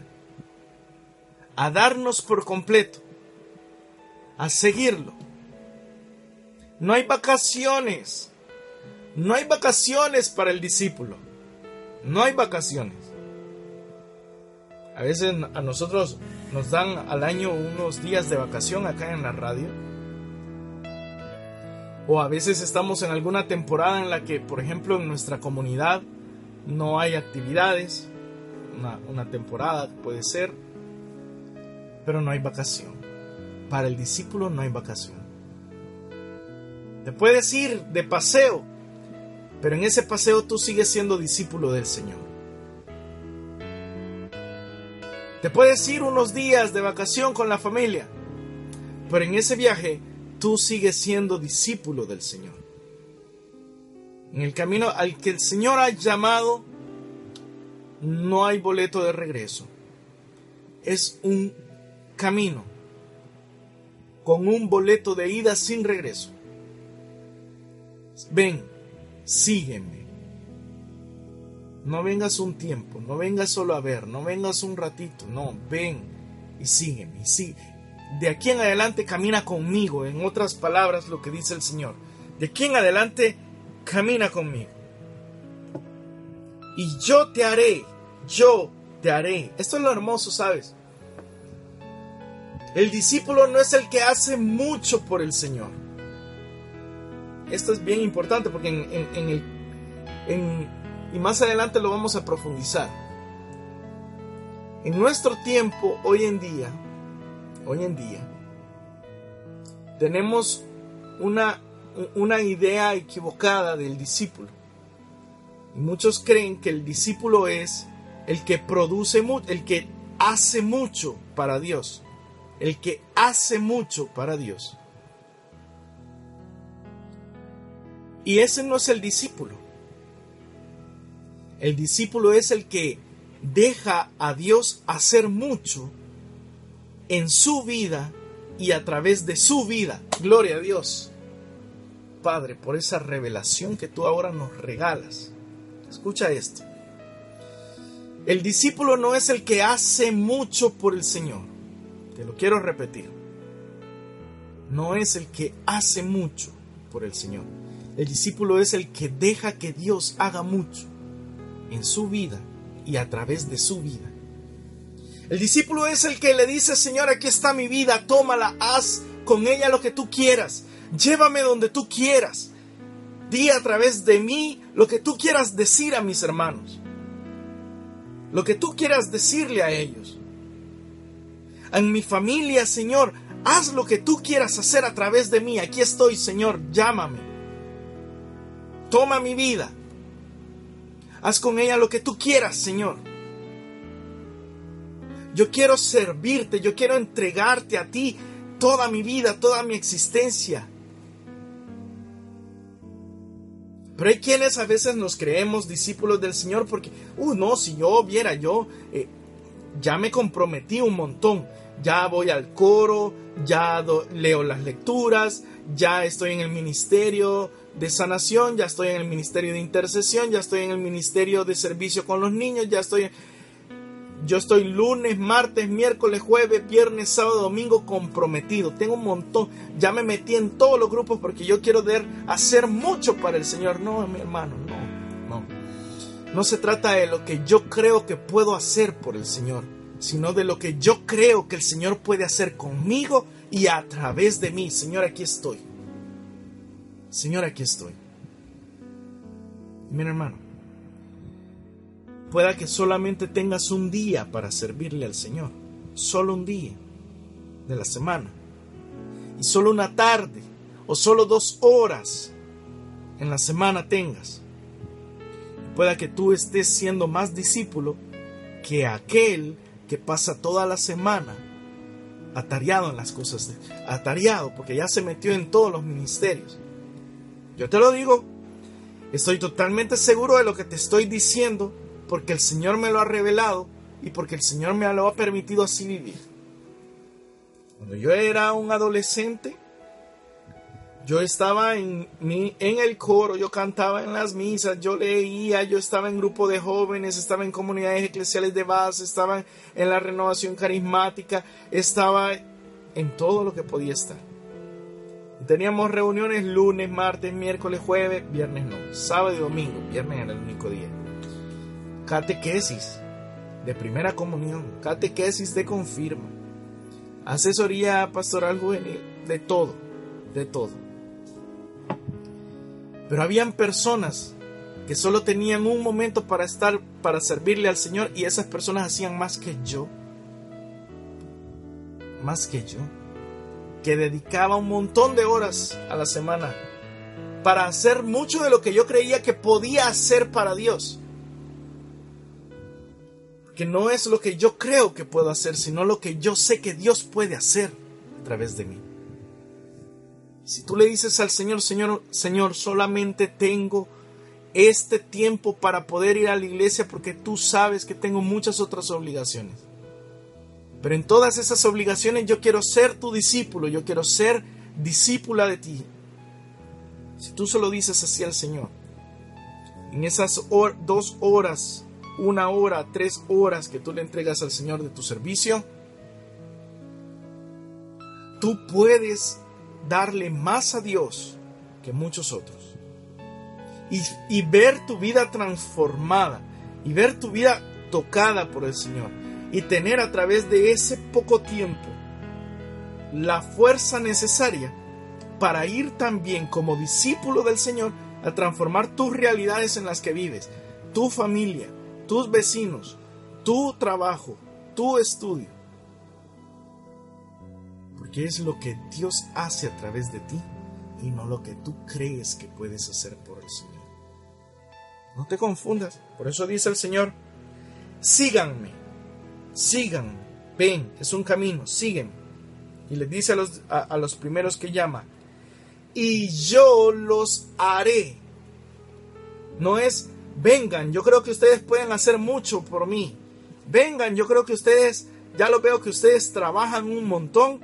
a darnos por completo, a seguirlo. No hay vacaciones no hay vacaciones para el discípulo. No hay vacaciones. A veces a nosotros nos dan al año unos días de vacación acá en la radio. O a veces estamos en alguna temporada en la que, por ejemplo, en nuestra comunidad no hay actividades. Una, una temporada puede ser. Pero no hay vacación. Para el discípulo no hay vacación. Te puedes ir de paseo pero en ese paseo tú sigues siendo discípulo del Señor. Te puedes ir unos días de vacación con la familia, pero en ese viaje tú sigues siendo discípulo del Señor. En el camino al que el Señor ha llamado, no hay boleto de regreso. Es un camino con un boleto de ida sin regreso. Ven, sígueme. No vengas un tiempo, no vengas solo a ver, no vengas un ratito, no, ven y sígueme. sí, de aquí en adelante camina conmigo, en otras palabras lo que dice el Señor. De aquí en adelante camina conmigo. Y yo te haré, yo te haré. Esto es lo hermoso, ¿sabes? El discípulo no es el que hace mucho por el Señor esto es bien importante porque en, el, y más adelante lo vamos a profundizar. En nuestro tiempo, hoy en día, hoy en día, tenemos una, una idea equivocada del discípulo. Y muchos creen que el discípulo es el que produce mucho, el que hace mucho para Dios, el que hace mucho para Dios. Y ese no es el discípulo. El discípulo es el que deja a Dios hacer mucho en su vida y a través de su vida. Gloria a Dios. Padre, por esa revelación que tú ahora nos regalas. Escucha esto. El discípulo no es el que hace mucho por el Señor. Te lo quiero repetir. No es el que hace mucho por el Señor. El discípulo es el que deja que Dios haga mucho en su vida y a través de su vida. El discípulo es el que le dice, Señor, aquí está mi vida, tómala, haz con ella lo que tú quieras, llévame donde tú quieras, di a través de mí lo que tú quieras decir a mis hermanos, lo que tú quieras decirle a ellos. En mi familia, Señor, haz lo que tú quieras hacer a través de mí, aquí estoy, Señor, llámame, toma mi vida, haz con ella lo que tú quieras, Señor. Yo quiero servirte, yo quiero entregarte a ti toda mi vida, toda mi existencia. Pero hay quienes a veces nos creemos discípulos del Señor porque, uh, no, si yo viera, yo eh, ya me comprometí un montón. Ya voy al coro, ya leo las lecturas, ya estoy en el ministerio de sanación, ya estoy en el ministerio de intercesión, ya estoy en el ministerio de servicio con los niños, ya estoy yo estoy lunes, martes, miércoles, jueves, viernes, sábado, domingo comprometido. Tengo un montón. Ya me metí en todos los grupos porque yo quiero hacer mucho para el Señor. No, mi hermano, no, no. No se trata de lo que yo creo que puedo hacer por el Señor, sino de lo que yo creo que el Señor puede hacer conmigo y a través de mí. Señor, aquí estoy. Señor, aquí estoy. Mi hermano, Pueda que solamente tengas un día para servirle al Señor, solo un día de la semana, y solo una tarde o solo dos horas en la semana tengas. Pueda que tú estés siendo más discípulo que aquel que pasa toda la semana atareado en las cosas, de, atareado porque ya se metió en todos los ministerios. Yo te lo digo, estoy totalmente seguro de lo que te estoy diciendo porque el Señor me lo ha revelado y porque el Señor me lo ha permitido así vivir. Cuando yo era un adolescente, yo estaba en, mi, en el coro, yo cantaba en las misas, yo leía, yo estaba en grupo de jóvenes, estaba en comunidades eclesiales de base, estaba en la renovación carismática, estaba en todo lo que podía estar. Teníamos reuniones lunes, martes, miércoles, jueves, viernes no, sábado y domingo, viernes era el único día. Catequesis de primera comunión, catequesis de confirma, asesoría pastoral juvenil, de todo, de todo. Pero habían personas que solo tenían un momento para estar, para servirle al Señor y esas personas hacían más que yo, más que yo, que dedicaba un montón de horas a la semana para hacer mucho de lo que yo creía que podía hacer para Dios que no es lo que yo creo que puedo hacer, sino lo que yo sé que Dios puede hacer a través de mí. Si tú le dices al Señor, Señor, Señor, solamente tengo este tiempo para poder ir a la iglesia porque tú sabes que tengo muchas otras obligaciones. Pero en todas esas obligaciones yo quiero ser tu discípulo, yo quiero ser discípula de ti. Si tú solo dices así al Señor, en esas dos horas una hora, tres horas que tú le entregas al Señor de tu servicio, tú puedes darle más a Dios que muchos otros. Y, y, ver tu vida transformada y ver tu vida tocada por el Señor y tener a través de ese poco tiempo la fuerza necesaria para ir también como discípulo del Señor a transformar tus realidades en las que vives, tu familia, tus vecinos, tu trabajo, tu estudio. Porque es lo que Dios hace a través de ti y no lo que tú crees que puedes hacer por el Señor. No te confundas. Por eso dice el Señor, síganme, síganme, ven, es un camino, sígueme. Y le dice a los, a los primeros que llama, y yo los haré. No es vengan, yo creo que ustedes pueden hacer mucho por mí. Vengan, yo creo que ustedes, ya lo veo que ustedes trabajan un montón.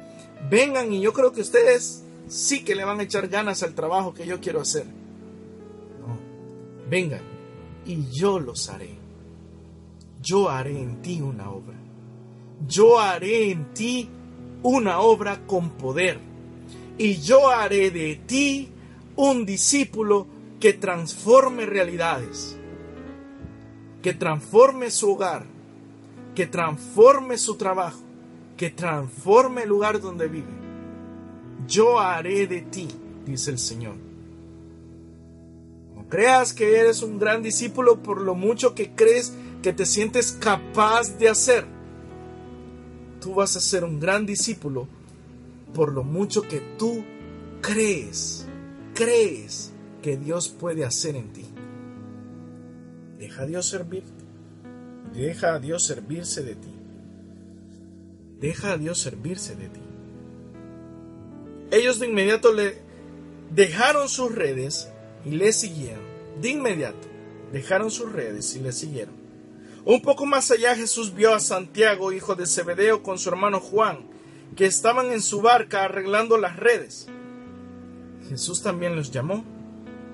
Vengan y yo creo que ustedes sí que le van a echar ganas al trabajo que yo quiero hacer. No, vengan y yo los haré. Yo haré en ti una obra. Yo haré en ti una obra con poder. Y yo haré de ti un discípulo que transforme realidades que transforme su hogar, que transforme su trabajo, que transforme el lugar donde vive. Yo haré de ti, dice el Señor. No creas que eres un gran discípulo por lo mucho que crees que te sientes capaz de hacer. Tú vas a ser un gran discípulo por lo mucho que tú crees, crees que Dios puede hacer en ti. Deja a Dios servirte. Deja a Dios servirse de ti. Deja a Dios servirse de ti. Ellos de inmediato le dejaron sus redes y le siguieron. De inmediato dejaron sus redes y le siguieron. Un poco más allá Jesús vio a Santiago, hijo de Zebedeo, con su hermano Juan, que estaban en su barca arreglando las redes. Jesús también los llamó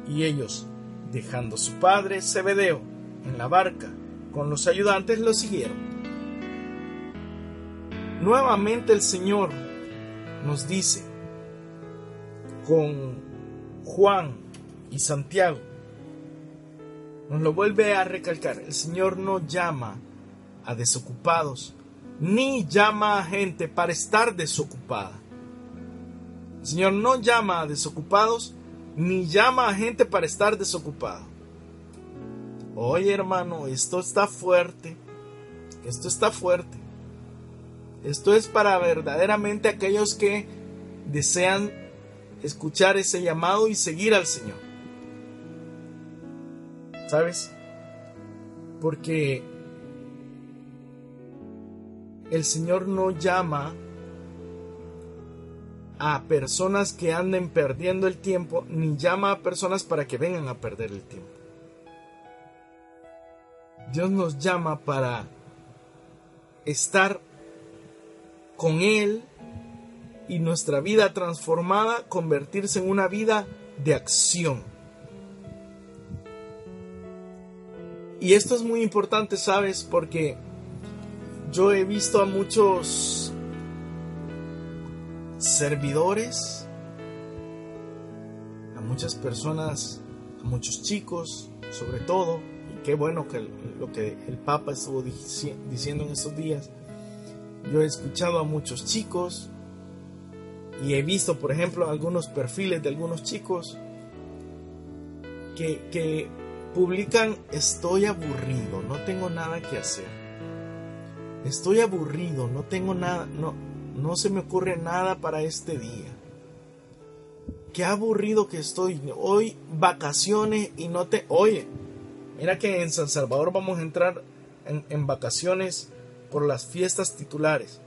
y ellos, dejando a su padre Zebedeo en la barca con los ayudantes, lo siguieron. Nuevamente el Señor nos dice con Juan y Santiago, nos lo vuelve a recalcar, el Señor no llama a desocupados, ni llama a gente para estar desocupada. El Señor no llama a desocupados, ni llama a gente para estar desocupada. Oye hermano, esto está fuerte, esto está fuerte. Esto es para verdaderamente aquellos que desean escuchar ese llamado y seguir al Señor. ¿Sabes? Porque el Señor no llama a personas que anden perdiendo el tiempo, ni llama a personas para que vengan a perder el tiempo. Dios nos llama para estar con Él y nuestra vida transformada convertirse en una vida de acción. Y esto es muy importante, ¿sabes? Porque yo he visto a muchos servidores, a muchas personas, a muchos chicos, sobre todo, y qué bueno que lo que el Papa estuvo diciendo en estos días. Yo he escuchado a muchos chicos y he visto, por ejemplo, algunos perfiles de algunos chicos que, que publican estoy aburrido, no tengo nada que hacer. Estoy aburrido, no tengo nada, no, no se me ocurre nada para este día. Qué aburrido que estoy. Hoy vacaciones y no te... Oye, mira que en San Salvador vamos a entrar en, en vacaciones por las fiestas titulares.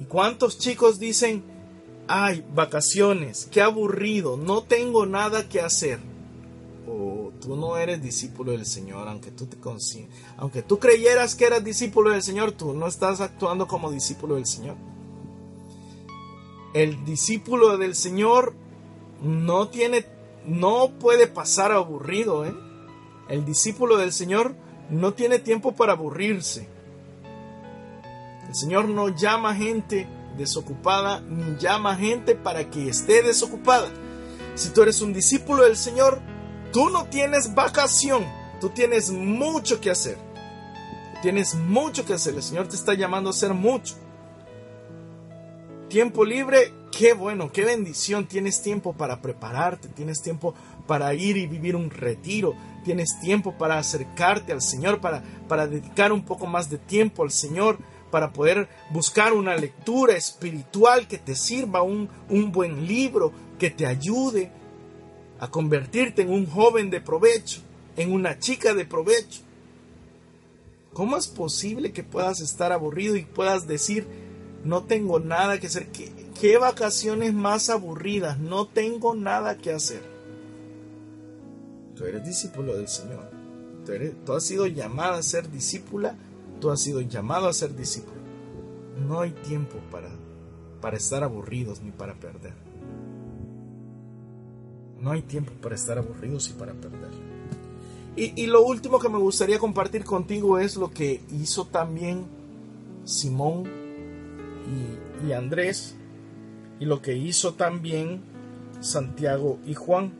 ¿Y cuántos chicos dicen, ay, vacaciones, qué aburrido, no tengo nada que hacer? O tú no eres discípulo del Señor, aunque tú te aunque tú creyeras que eras discípulo del Señor, tú no estás actuando como discípulo del Señor. El discípulo del Señor no tiene, no puede pasar aburrido, ¿eh? El discípulo del Señor no tiene tiempo para aburrirse. El Señor no llama gente desocupada ni llama gente para que esté desocupada. Si tú eres un discípulo del Señor, Tú no tienes vacación, tú tienes mucho que hacer. Tienes mucho que hacer, el Señor te está llamando a hacer mucho. Tiempo libre, qué bueno, qué bendición. Tienes tiempo para prepararte, tienes tiempo para ir y vivir un retiro, tienes tiempo para acercarte al Señor, para, para dedicar un poco más de tiempo al Señor, para poder buscar una lectura espiritual que te sirva, un, un buen libro que te ayude, a convertirte en un joven de provecho, en una chica de provecho. ¿Cómo es posible que puedas estar aburrido y puedas decir, no tengo nada que hacer? ¿Qué, vacaciones más aburridas? No tengo nada que hacer. Tú eres discípulo del Señor. Tú, has sido llamada a ser discípula. Tú has sido llamado a ser discípulo. No hay tiempo para, para estar aburridos ni para perder. No hay tiempo para estar aburridos y para perder. Y, lo último que me gustaría compartir contigo es lo que hizo también Simón y, y Andrés y lo que hizo también Santiago y Juan.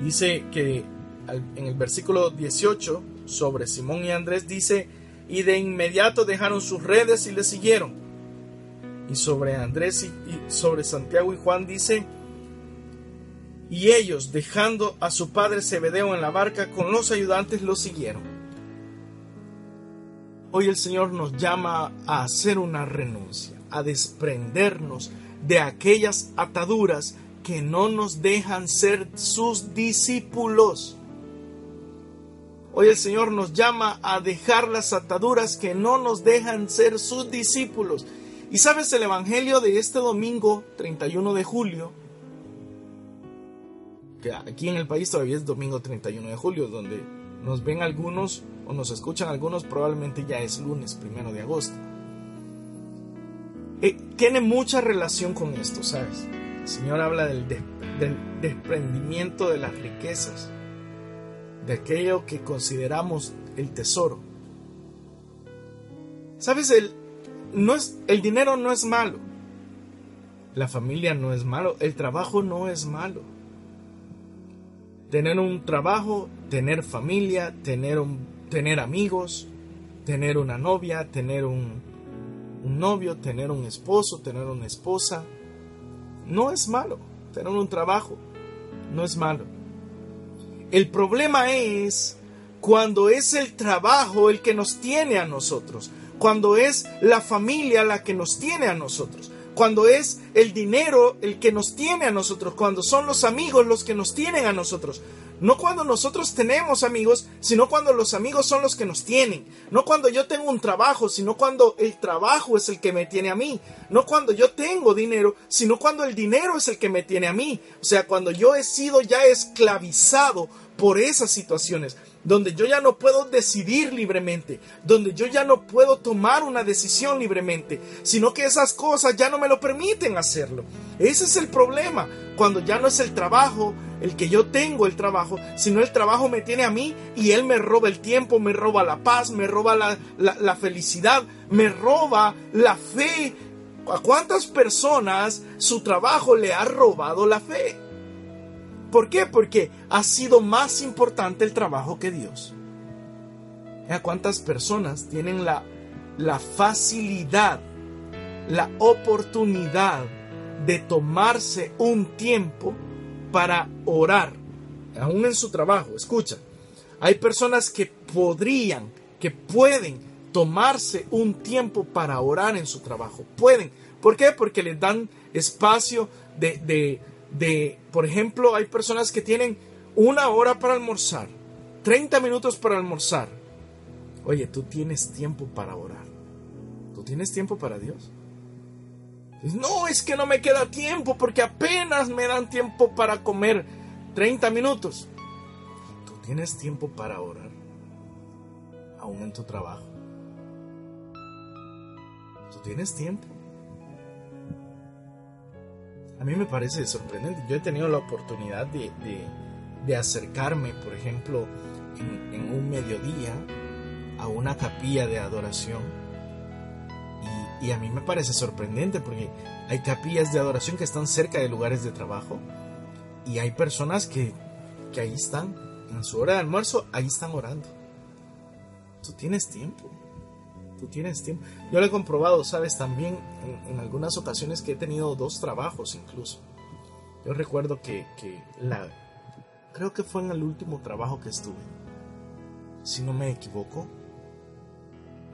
Dice que en el versículo 18 sobre Simón y Andrés dice, y de inmediato dejaron sus redes y le siguieron. Y sobre Andrés y, y sobre Santiago y Juan dice, y ellos, dejando a su padre Zebedeo en la barca con los ayudantes, lo siguieron. Hoy el Señor nos llama a hacer una renuncia, a desprendernos de aquellas ataduras que no nos dejan ser sus discípulos. Hoy el Señor nos llama a dejar las ataduras que no nos dejan ser sus discípulos. Y sabes, el Evangelio de este domingo 31 de julio aquí en el país todavía es domingo 31 de julio, donde nos ven algunos o nos escuchan algunos, probablemente ya es lunes primero de agosto. Eh, tiene mucha relación con esto, ¿sabes? El Señor habla del, del desprendimiento de las riquezas, de aquello que consideramos el tesoro. ¿Sabes? El, no es, el dinero no es malo. La familia no es malo. El trabajo no es malo tener un trabajo, tener familia, tener, un, tener amigos, tener una novia, tener un, un novio, tener un esposo, tener una esposa. No es malo. Tener un trabajo no es malo. El problema es cuando es el trabajo el que nos tiene a nosotros, cuando es la familia la que nos tiene a nosotros, cuando es el dinero el que nos tiene a nosotros, cuando son los amigos los que nos tienen a nosotros. No cuando nosotros tenemos amigos, sino cuando los amigos son los que nos tienen. No cuando yo tengo un trabajo, sino cuando el trabajo es el que me tiene a mí. No cuando yo tengo dinero, sino cuando el dinero es el que me tiene a mí. O sea, cuando yo he sido ya esclavizado por esas situaciones donde yo ya no puedo decidir libremente, donde yo ya no puedo tomar una decisión libremente, sino que esas cosas ya no me lo permiten hacerlo. Ese es el problema, cuando ya no es el trabajo el que yo tengo el trabajo, sino el trabajo me tiene a mí y él me roba el tiempo, me roba la paz, me roba la, la felicidad, me roba la fe. ¿A cuántas personas su trabajo le ha robado la fe? ¿Por qué? Porque ha sido más importante el trabajo que Dios. ¿A cuántas personas tienen la, la facilidad, la oportunidad de tomarse un tiempo para orar? Aún en su trabajo, escucha. Hay personas que podrían, que pueden tomarse un tiempo para orar en su trabajo. Pueden. ¿Por qué? Porque les dan espacio de, de de, por ejemplo, hay personas que tienen una hora para almorzar, 30 minutos para almorzar. Oye, tú tienes tiempo para orar. Tú tienes tiempo para Dios. No, es que no me queda tiempo porque apenas me dan tiempo para comer 30 minutos. Tú tienes tiempo para orar, aún en tu trabajo. Tú tienes tiempo. A mí me parece sorprendente. Yo he tenido la oportunidad de, de, acercarme, por ejemplo, en, un mediodía a una capilla de adoración. Y, y, a mí me parece sorprendente porque hay capillas de adoración que están cerca de lugares de trabajo y hay personas que, que ahí están, en su hora de almuerzo, ahí están orando. Tú tienes tiempo tú tienes tiempo. Yo lo he comprobado, sabes, también en, algunas ocasiones que he tenido dos trabajos incluso. Yo recuerdo que, la... Creo que fue en el último trabajo que estuve. Si no me equivoco.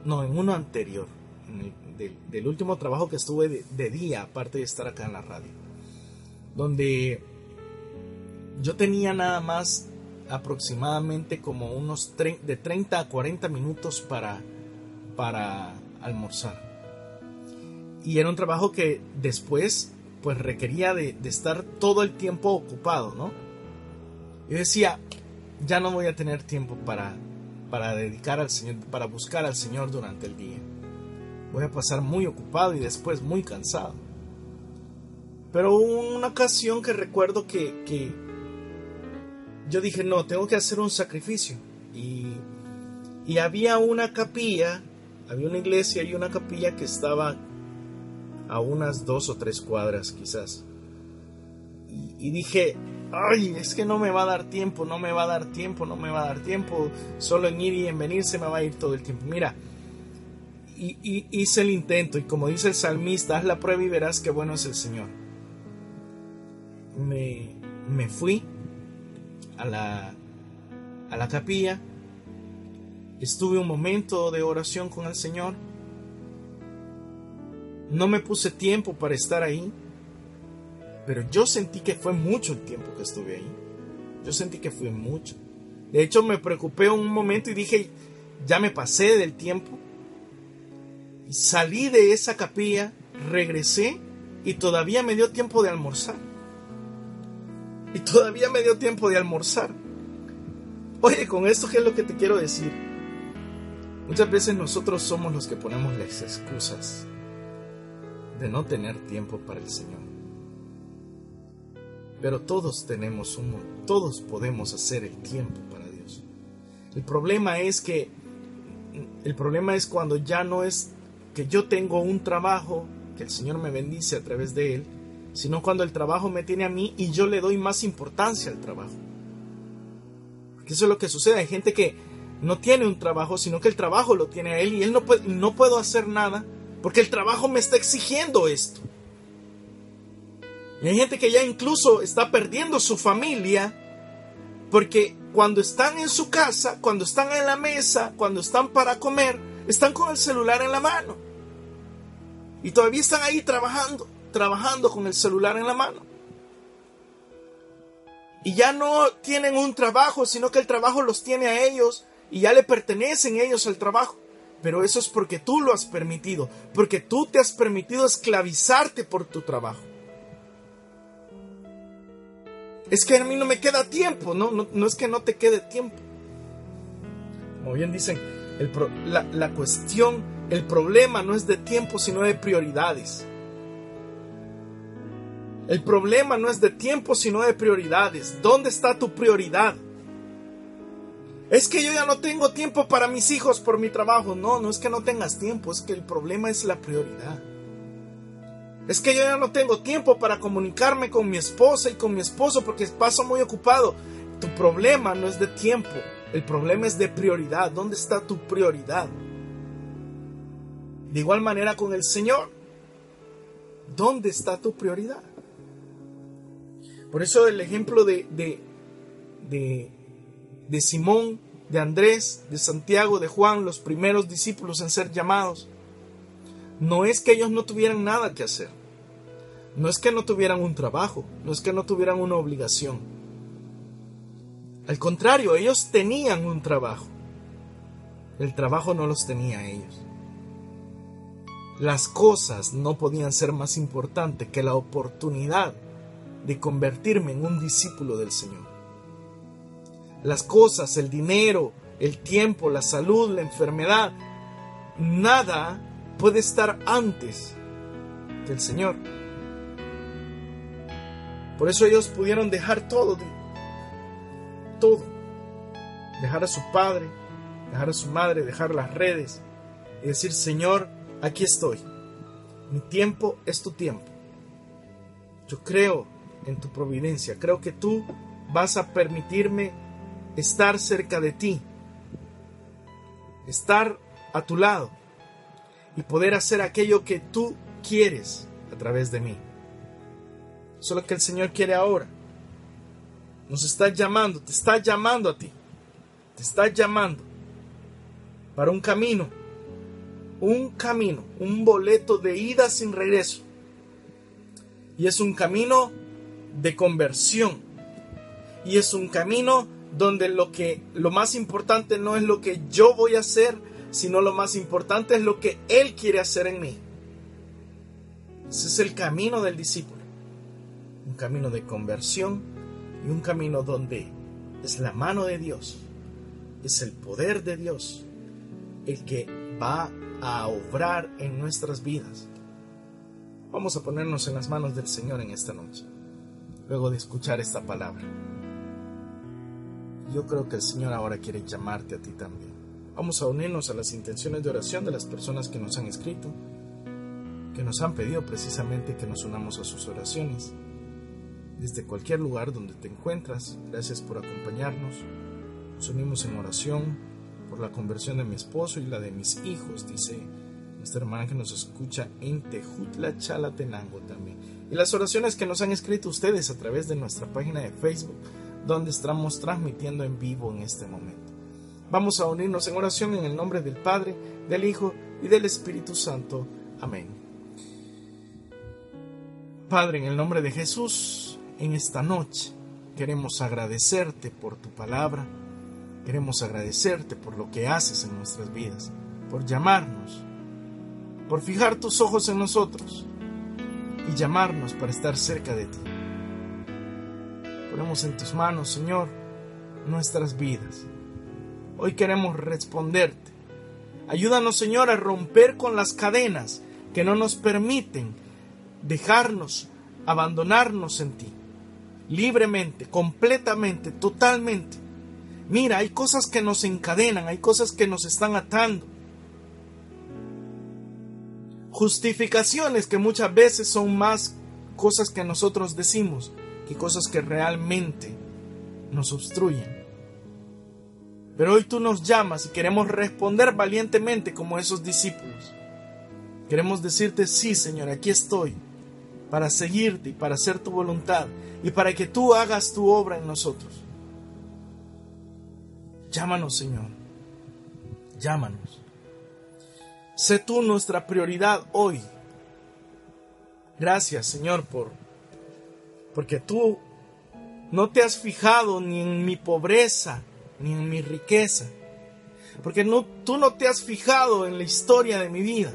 No, en uno anterior. del, último trabajo que estuve de, día, aparte de estar acá en la radio. Donde yo tenía nada más aproximadamente como unos de 30 a 40 minutos para para almorzar. Y era un trabajo que después pues requería de, estar todo el tiempo ocupado, ¿no? Yo decía, ya no voy a tener tiempo para, para dedicar al Señor, para buscar al Señor durante el día. Voy a pasar muy ocupado y después muy cansado. Pero una ocasión que recuerdo que, que yo dije, no, tengo que hacer un sacrificio. Y, y había una capilla había una iglesia y una capilla que estaba a unas dos o tres cuadras quizás. Y, dije, ay, es que no me va a dar tiempo, no me va a dar tiempo, no me va a dar tiempo, solo en ir y en venir se me va a ir todo el tiempo. Mira, y, hice el intento y como dice el salmista, haz la prueba y verás qué bueno es el Señor. Me, me fui a la, a la capilla, estuve un momento de oración con el Señor, no me puse tiempo para estar ahí, pero yo sentí que fue mucho el tiempo que estuve ahí. Yo sentí que fue mucho. De hecho, me preocupé un momento y dije, ya me pasé del tiempo. salí de esa capilla, regresé y todavía me dio tiempo de almorzar. Y todavía me dio tiempo de almorzar. Oye, con esto, ¿qué es lo que te quiero decir? Muchas veces nosotros somos los que ponemos las excusas de no tener tiempo para el Señor. Pero todos tenemos un, todos podemos hacer el tiempo para Dios. El problema es que, el problema es cuando ya no es que yo tengo un trabajo, que el Señor me bendice a través de él, sino cuando el trabajo me tiene a mí y yo le doy más importancia al trabajo. Porque eso es lo que sucede. Hay gente que no tiene un trabajo, sino que el trabajo lo tiene a él y él no puede, no puedo hacer nada porque el trabajo me está exigiendo esto. Y hay gente que ya incluso está perdiendo su familia porque cuando están en su casa, cuando están en la mesa, cuando están para comer, están con el celular en la mano. Y todavía están ahí trabajando, trabajando con el celular en la mano. Y ya no tienen un trabajo, sino que el trabajo los tiene a ellos y ya le pertenecen ellos al trabajo. Pero eso es porque tú lo has permitido, porque tú te has permitido esclavizarte por tu trabajo es que a mí no me queda tiempo, no, no, es que no te quede tiempo. Como bien dicen, la, la cuestión, el problema no es de tiempo, sino de prioridades. El problema no es de tiempo, sino de prioridades. ¿Dónde está tu prioridad? Es que yo ya no tengo tiempo para mis hijos por mi trabajo. No, no es que no tengas tiempo, es que el problema es la prioridad. Es que yo ya no tengo tiempo para comunicarme con mi esposa y con mi esposo porque paso muy ocupado. Tu problema no es de tiempo, el problema es de prioridad. ¿Dónde está tu prioridad? De igual manera con el Señor. ¿Dónde está tu prioridad? Por eso el ejemplo de, de, de, de Simón, de Andrés, de Santiago, de Juan, los primeros discípulos en ser llamados, no es que ellos no tuvieran nada que hacer. No es que no tuvieran un trabajo, no es que no tuvieran una obligación. Al contrario, ellos tenían un trabajo. El trabajo no los tenía ellos. Las cosas no podían ser más importantes que la oportunidad de convertirme en un discípulo del Señor. Las cosas, el dinero, el tiempo, la salud, la enfermedad, nada puede estar antes del Señor. Por eso ellos pudieron dejar todo, todo. Dejar a su padre, dejar a su madre, dejar las redes y decir, Señor, aquí estoy. Mi tiempo es tu tiempo. Yo creo en tu providencia, creo que tú vas a permitirme estar cerca de ti, estar a tu lado y poder hacer aquello que tú quieres a través de mí. Eso es lo que el Señor quiere ahora. Nos está llamando, te está llamando a ti. Te está llamando para un camino. Un camino, un boleto de ida sin regreso. Y es un camino de conversión. Y es un camino donde lo que lo más importante no es lo que yo voy a hacer, sino lo más importante es lo que Él quiere hacer en mí. Ese es el camino del discípulo. Un camino de conversión y un camino donde es la mano de Dios, es el poder de Dios el que va a obrar en nuestras vidas. Vamos a ponernos en las manos del Señor en esta noche, luego de escuchar esta palabra. Yo creo que el Señor ahora quiere llamarte a ti también. Vamos a unirnos a las intenciones de oración de las personas que nos han escrito, que nos han pedido precisamente que nos unamos a sus oraciones. desde cualquier lugar donde te encuentras. Gracias por acompañarnos. Nos unimos en oración por la conversión de mi esposo y la de mis hijos, dice nuestra hermana que nos escucha en Tejutla, Chalatenango también. Y las oraciones que nos han escrito ustedes a través de nuestra página de Facebook, donde estamos transmitiendo en vivo en este momento. Vamos a unirnos en oración en el nombre del Padre, del Hijo y del Espíritu Santo. Amén. Padre, en el nombre de Jesús, en esta noche queremos agradecerte por tu palabra, queremos agradecerte por lo que haces en nuestras vidas, por llamarnos, por fijar tus ojos en nosotros y llamarnos para estar cerca de ti. Ponemos en tus manos, Señor, nuestras vidas. Hoy queremos responderte. Ayúdanos, Señor, a romper con las cadenas que no nos permiten dejarnos, abandonarnos en ti. Libremente, completamente, totalmente. Mira, hay cosas que nos encadenan, hay cosas que nos están atando. Justificaciones que muchas veces son más cosas que nosotros decimos que cosas que realmente nos obstruyen. Pero hoy tú nos llamas y queremos responder valientemente como esos discípulos. Queremos decirte, sí, Señor, aquí estoy para seguirte y para hacer tu voluntad y para que tú hagas tu obra en nosotros. Llámanos, Señor. Llámanos. Sé tú nuestra prioridad hoy. Gracias, Señor, por porque tú no te has fijado ni en mi pobreza, ni en mi riqueza. Porque tú no te has fijado en la historia de mi vida.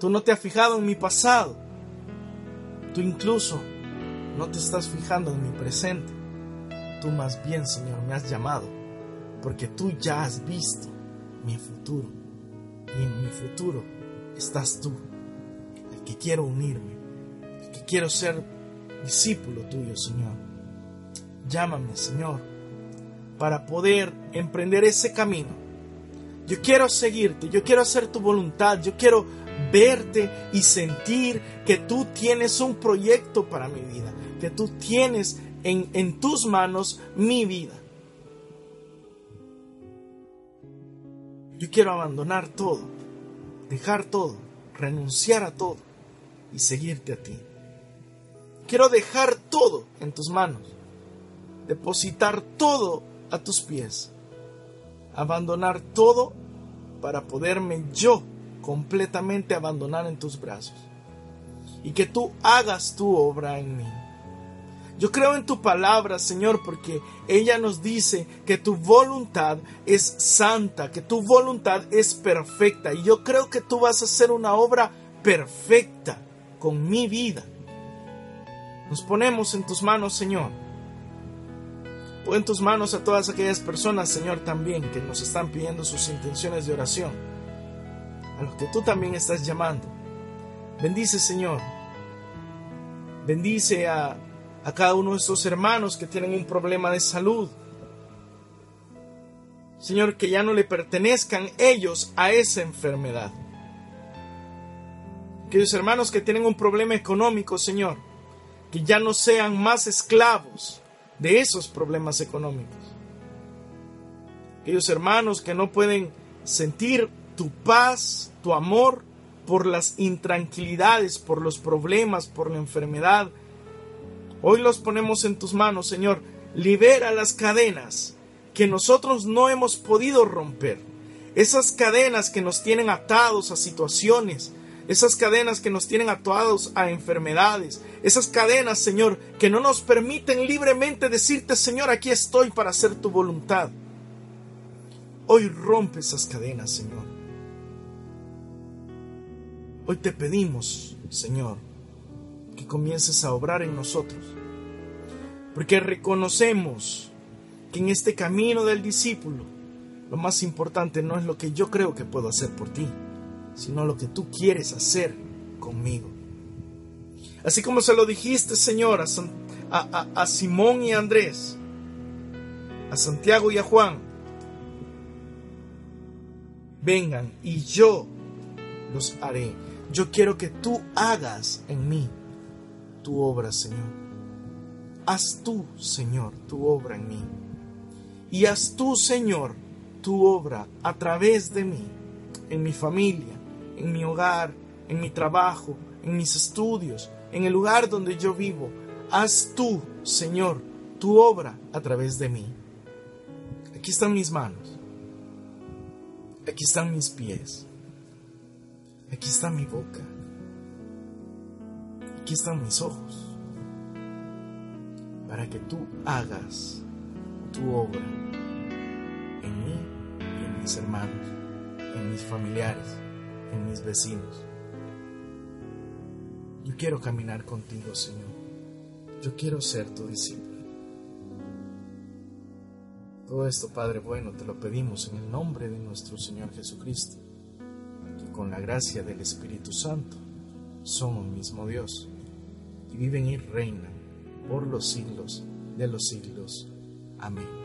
Tú no te has fijado en mi pasado. Tú incluso no te estás fijando en mi presente. Tú más bien, Señor, me has llamado. Porque tú ya has visto mi futuro. Y en mi futuro estás tú. El que quiero unirme. El que quiero ser discípulo tuyo, Señor. Llámame, Señor para poder emprender ese camino. Yo quiero seguirte, yo quiero hacer tu voluntad, yo quiero verte y sentir que tú tienes un proyecto para mi vida, que tú tienes en, en tus manos mi vida. Yo quiero abandonar todo, dejar todo, renunciar a todo y seguirte a ti. Quiero dejar todo en tus manos, depositar todo a tus pies, abandonar todo para poderme yo completamente abandonar en tus brazos y que tú hagas tu obra en mí. Yo creo en tu palabra, Señor, porque ella nos dice que tu voluntad es santa, que tu voluntad es perfecta. Y yo creo que tú vas a hacer una obra perfecta con mi vida. Nos ponemos en tus manos, Señor. Pon en tus manos a todas aquellas personas, Señor, también que nos están pidiendo sus intenciones de oración, a los que tú también estás llamando. Bendice, Señor. Bendice a, cada uno de estos hermanos que tienen un problema de salud. Señor, que ya no le pertenezcan ellos a esa enfermedad. Aquellos hermanos que tienen un problema económico, Señor, que ya no sean más esclavos de esos problemas económicos. Aquellos hermanos que no pueden sentir tu paz, tu amor por las intranquilidades, por los problemas, por la enfermedad. Hoy los ponemos en tus manos, Señor. Libera las cadenas que nosotros no hemos podido romper. Esas cadenas que nos tienen atados a situaciones, esas cadenas que nos tienen atados a enfermedades, esas cadenas, Señor, que no nos permiten libremente decirte, Señor, aquí estoy para hacer tu voluntad. Hoy rompe esas cadenas, Señor. Hoy te pedimos, Señor, que comiences a obrar en nosotros, porque reconocemos que en este camino del discípulo, lo más importante no es lo que yo creo que puedo hacer por ti, sino lo que tú quieres hacer conmigo. Así como se lo dijiste, Señor, a, a, Simón y a Andrés, a Santiago y a Juan, vengan y yo los haré. Yo quiero que tú hagas en mí tu obra, Señor. haz tú, Señor, tu obra en mí. Y haz tú, Señor, tu obra a través de mí, en mi familia, en mi hogar, en mi trabajo, en mis estudios, en el lugar donde yo vivo. Haz tú, Señor, tu obra a través de mí. Aquí están mis manos. Aquí están mis pies. Aquí está mi boca. Aquí están mis ojos. Para que tú hagas tu obra en mí y en mis hermanos, en mis familiares, en mis vecinos. Yo quiero caminar contigo, Señor. Yo quiero ser tu discípulo. Todo esto, Padre bueno, te lo pedimos en el nombre de nuestro Señor Jesucristo, que con la gracia del Espíritu Santo son un mismo Dios, y viven y reinan por los siglos de los siglos. Amén.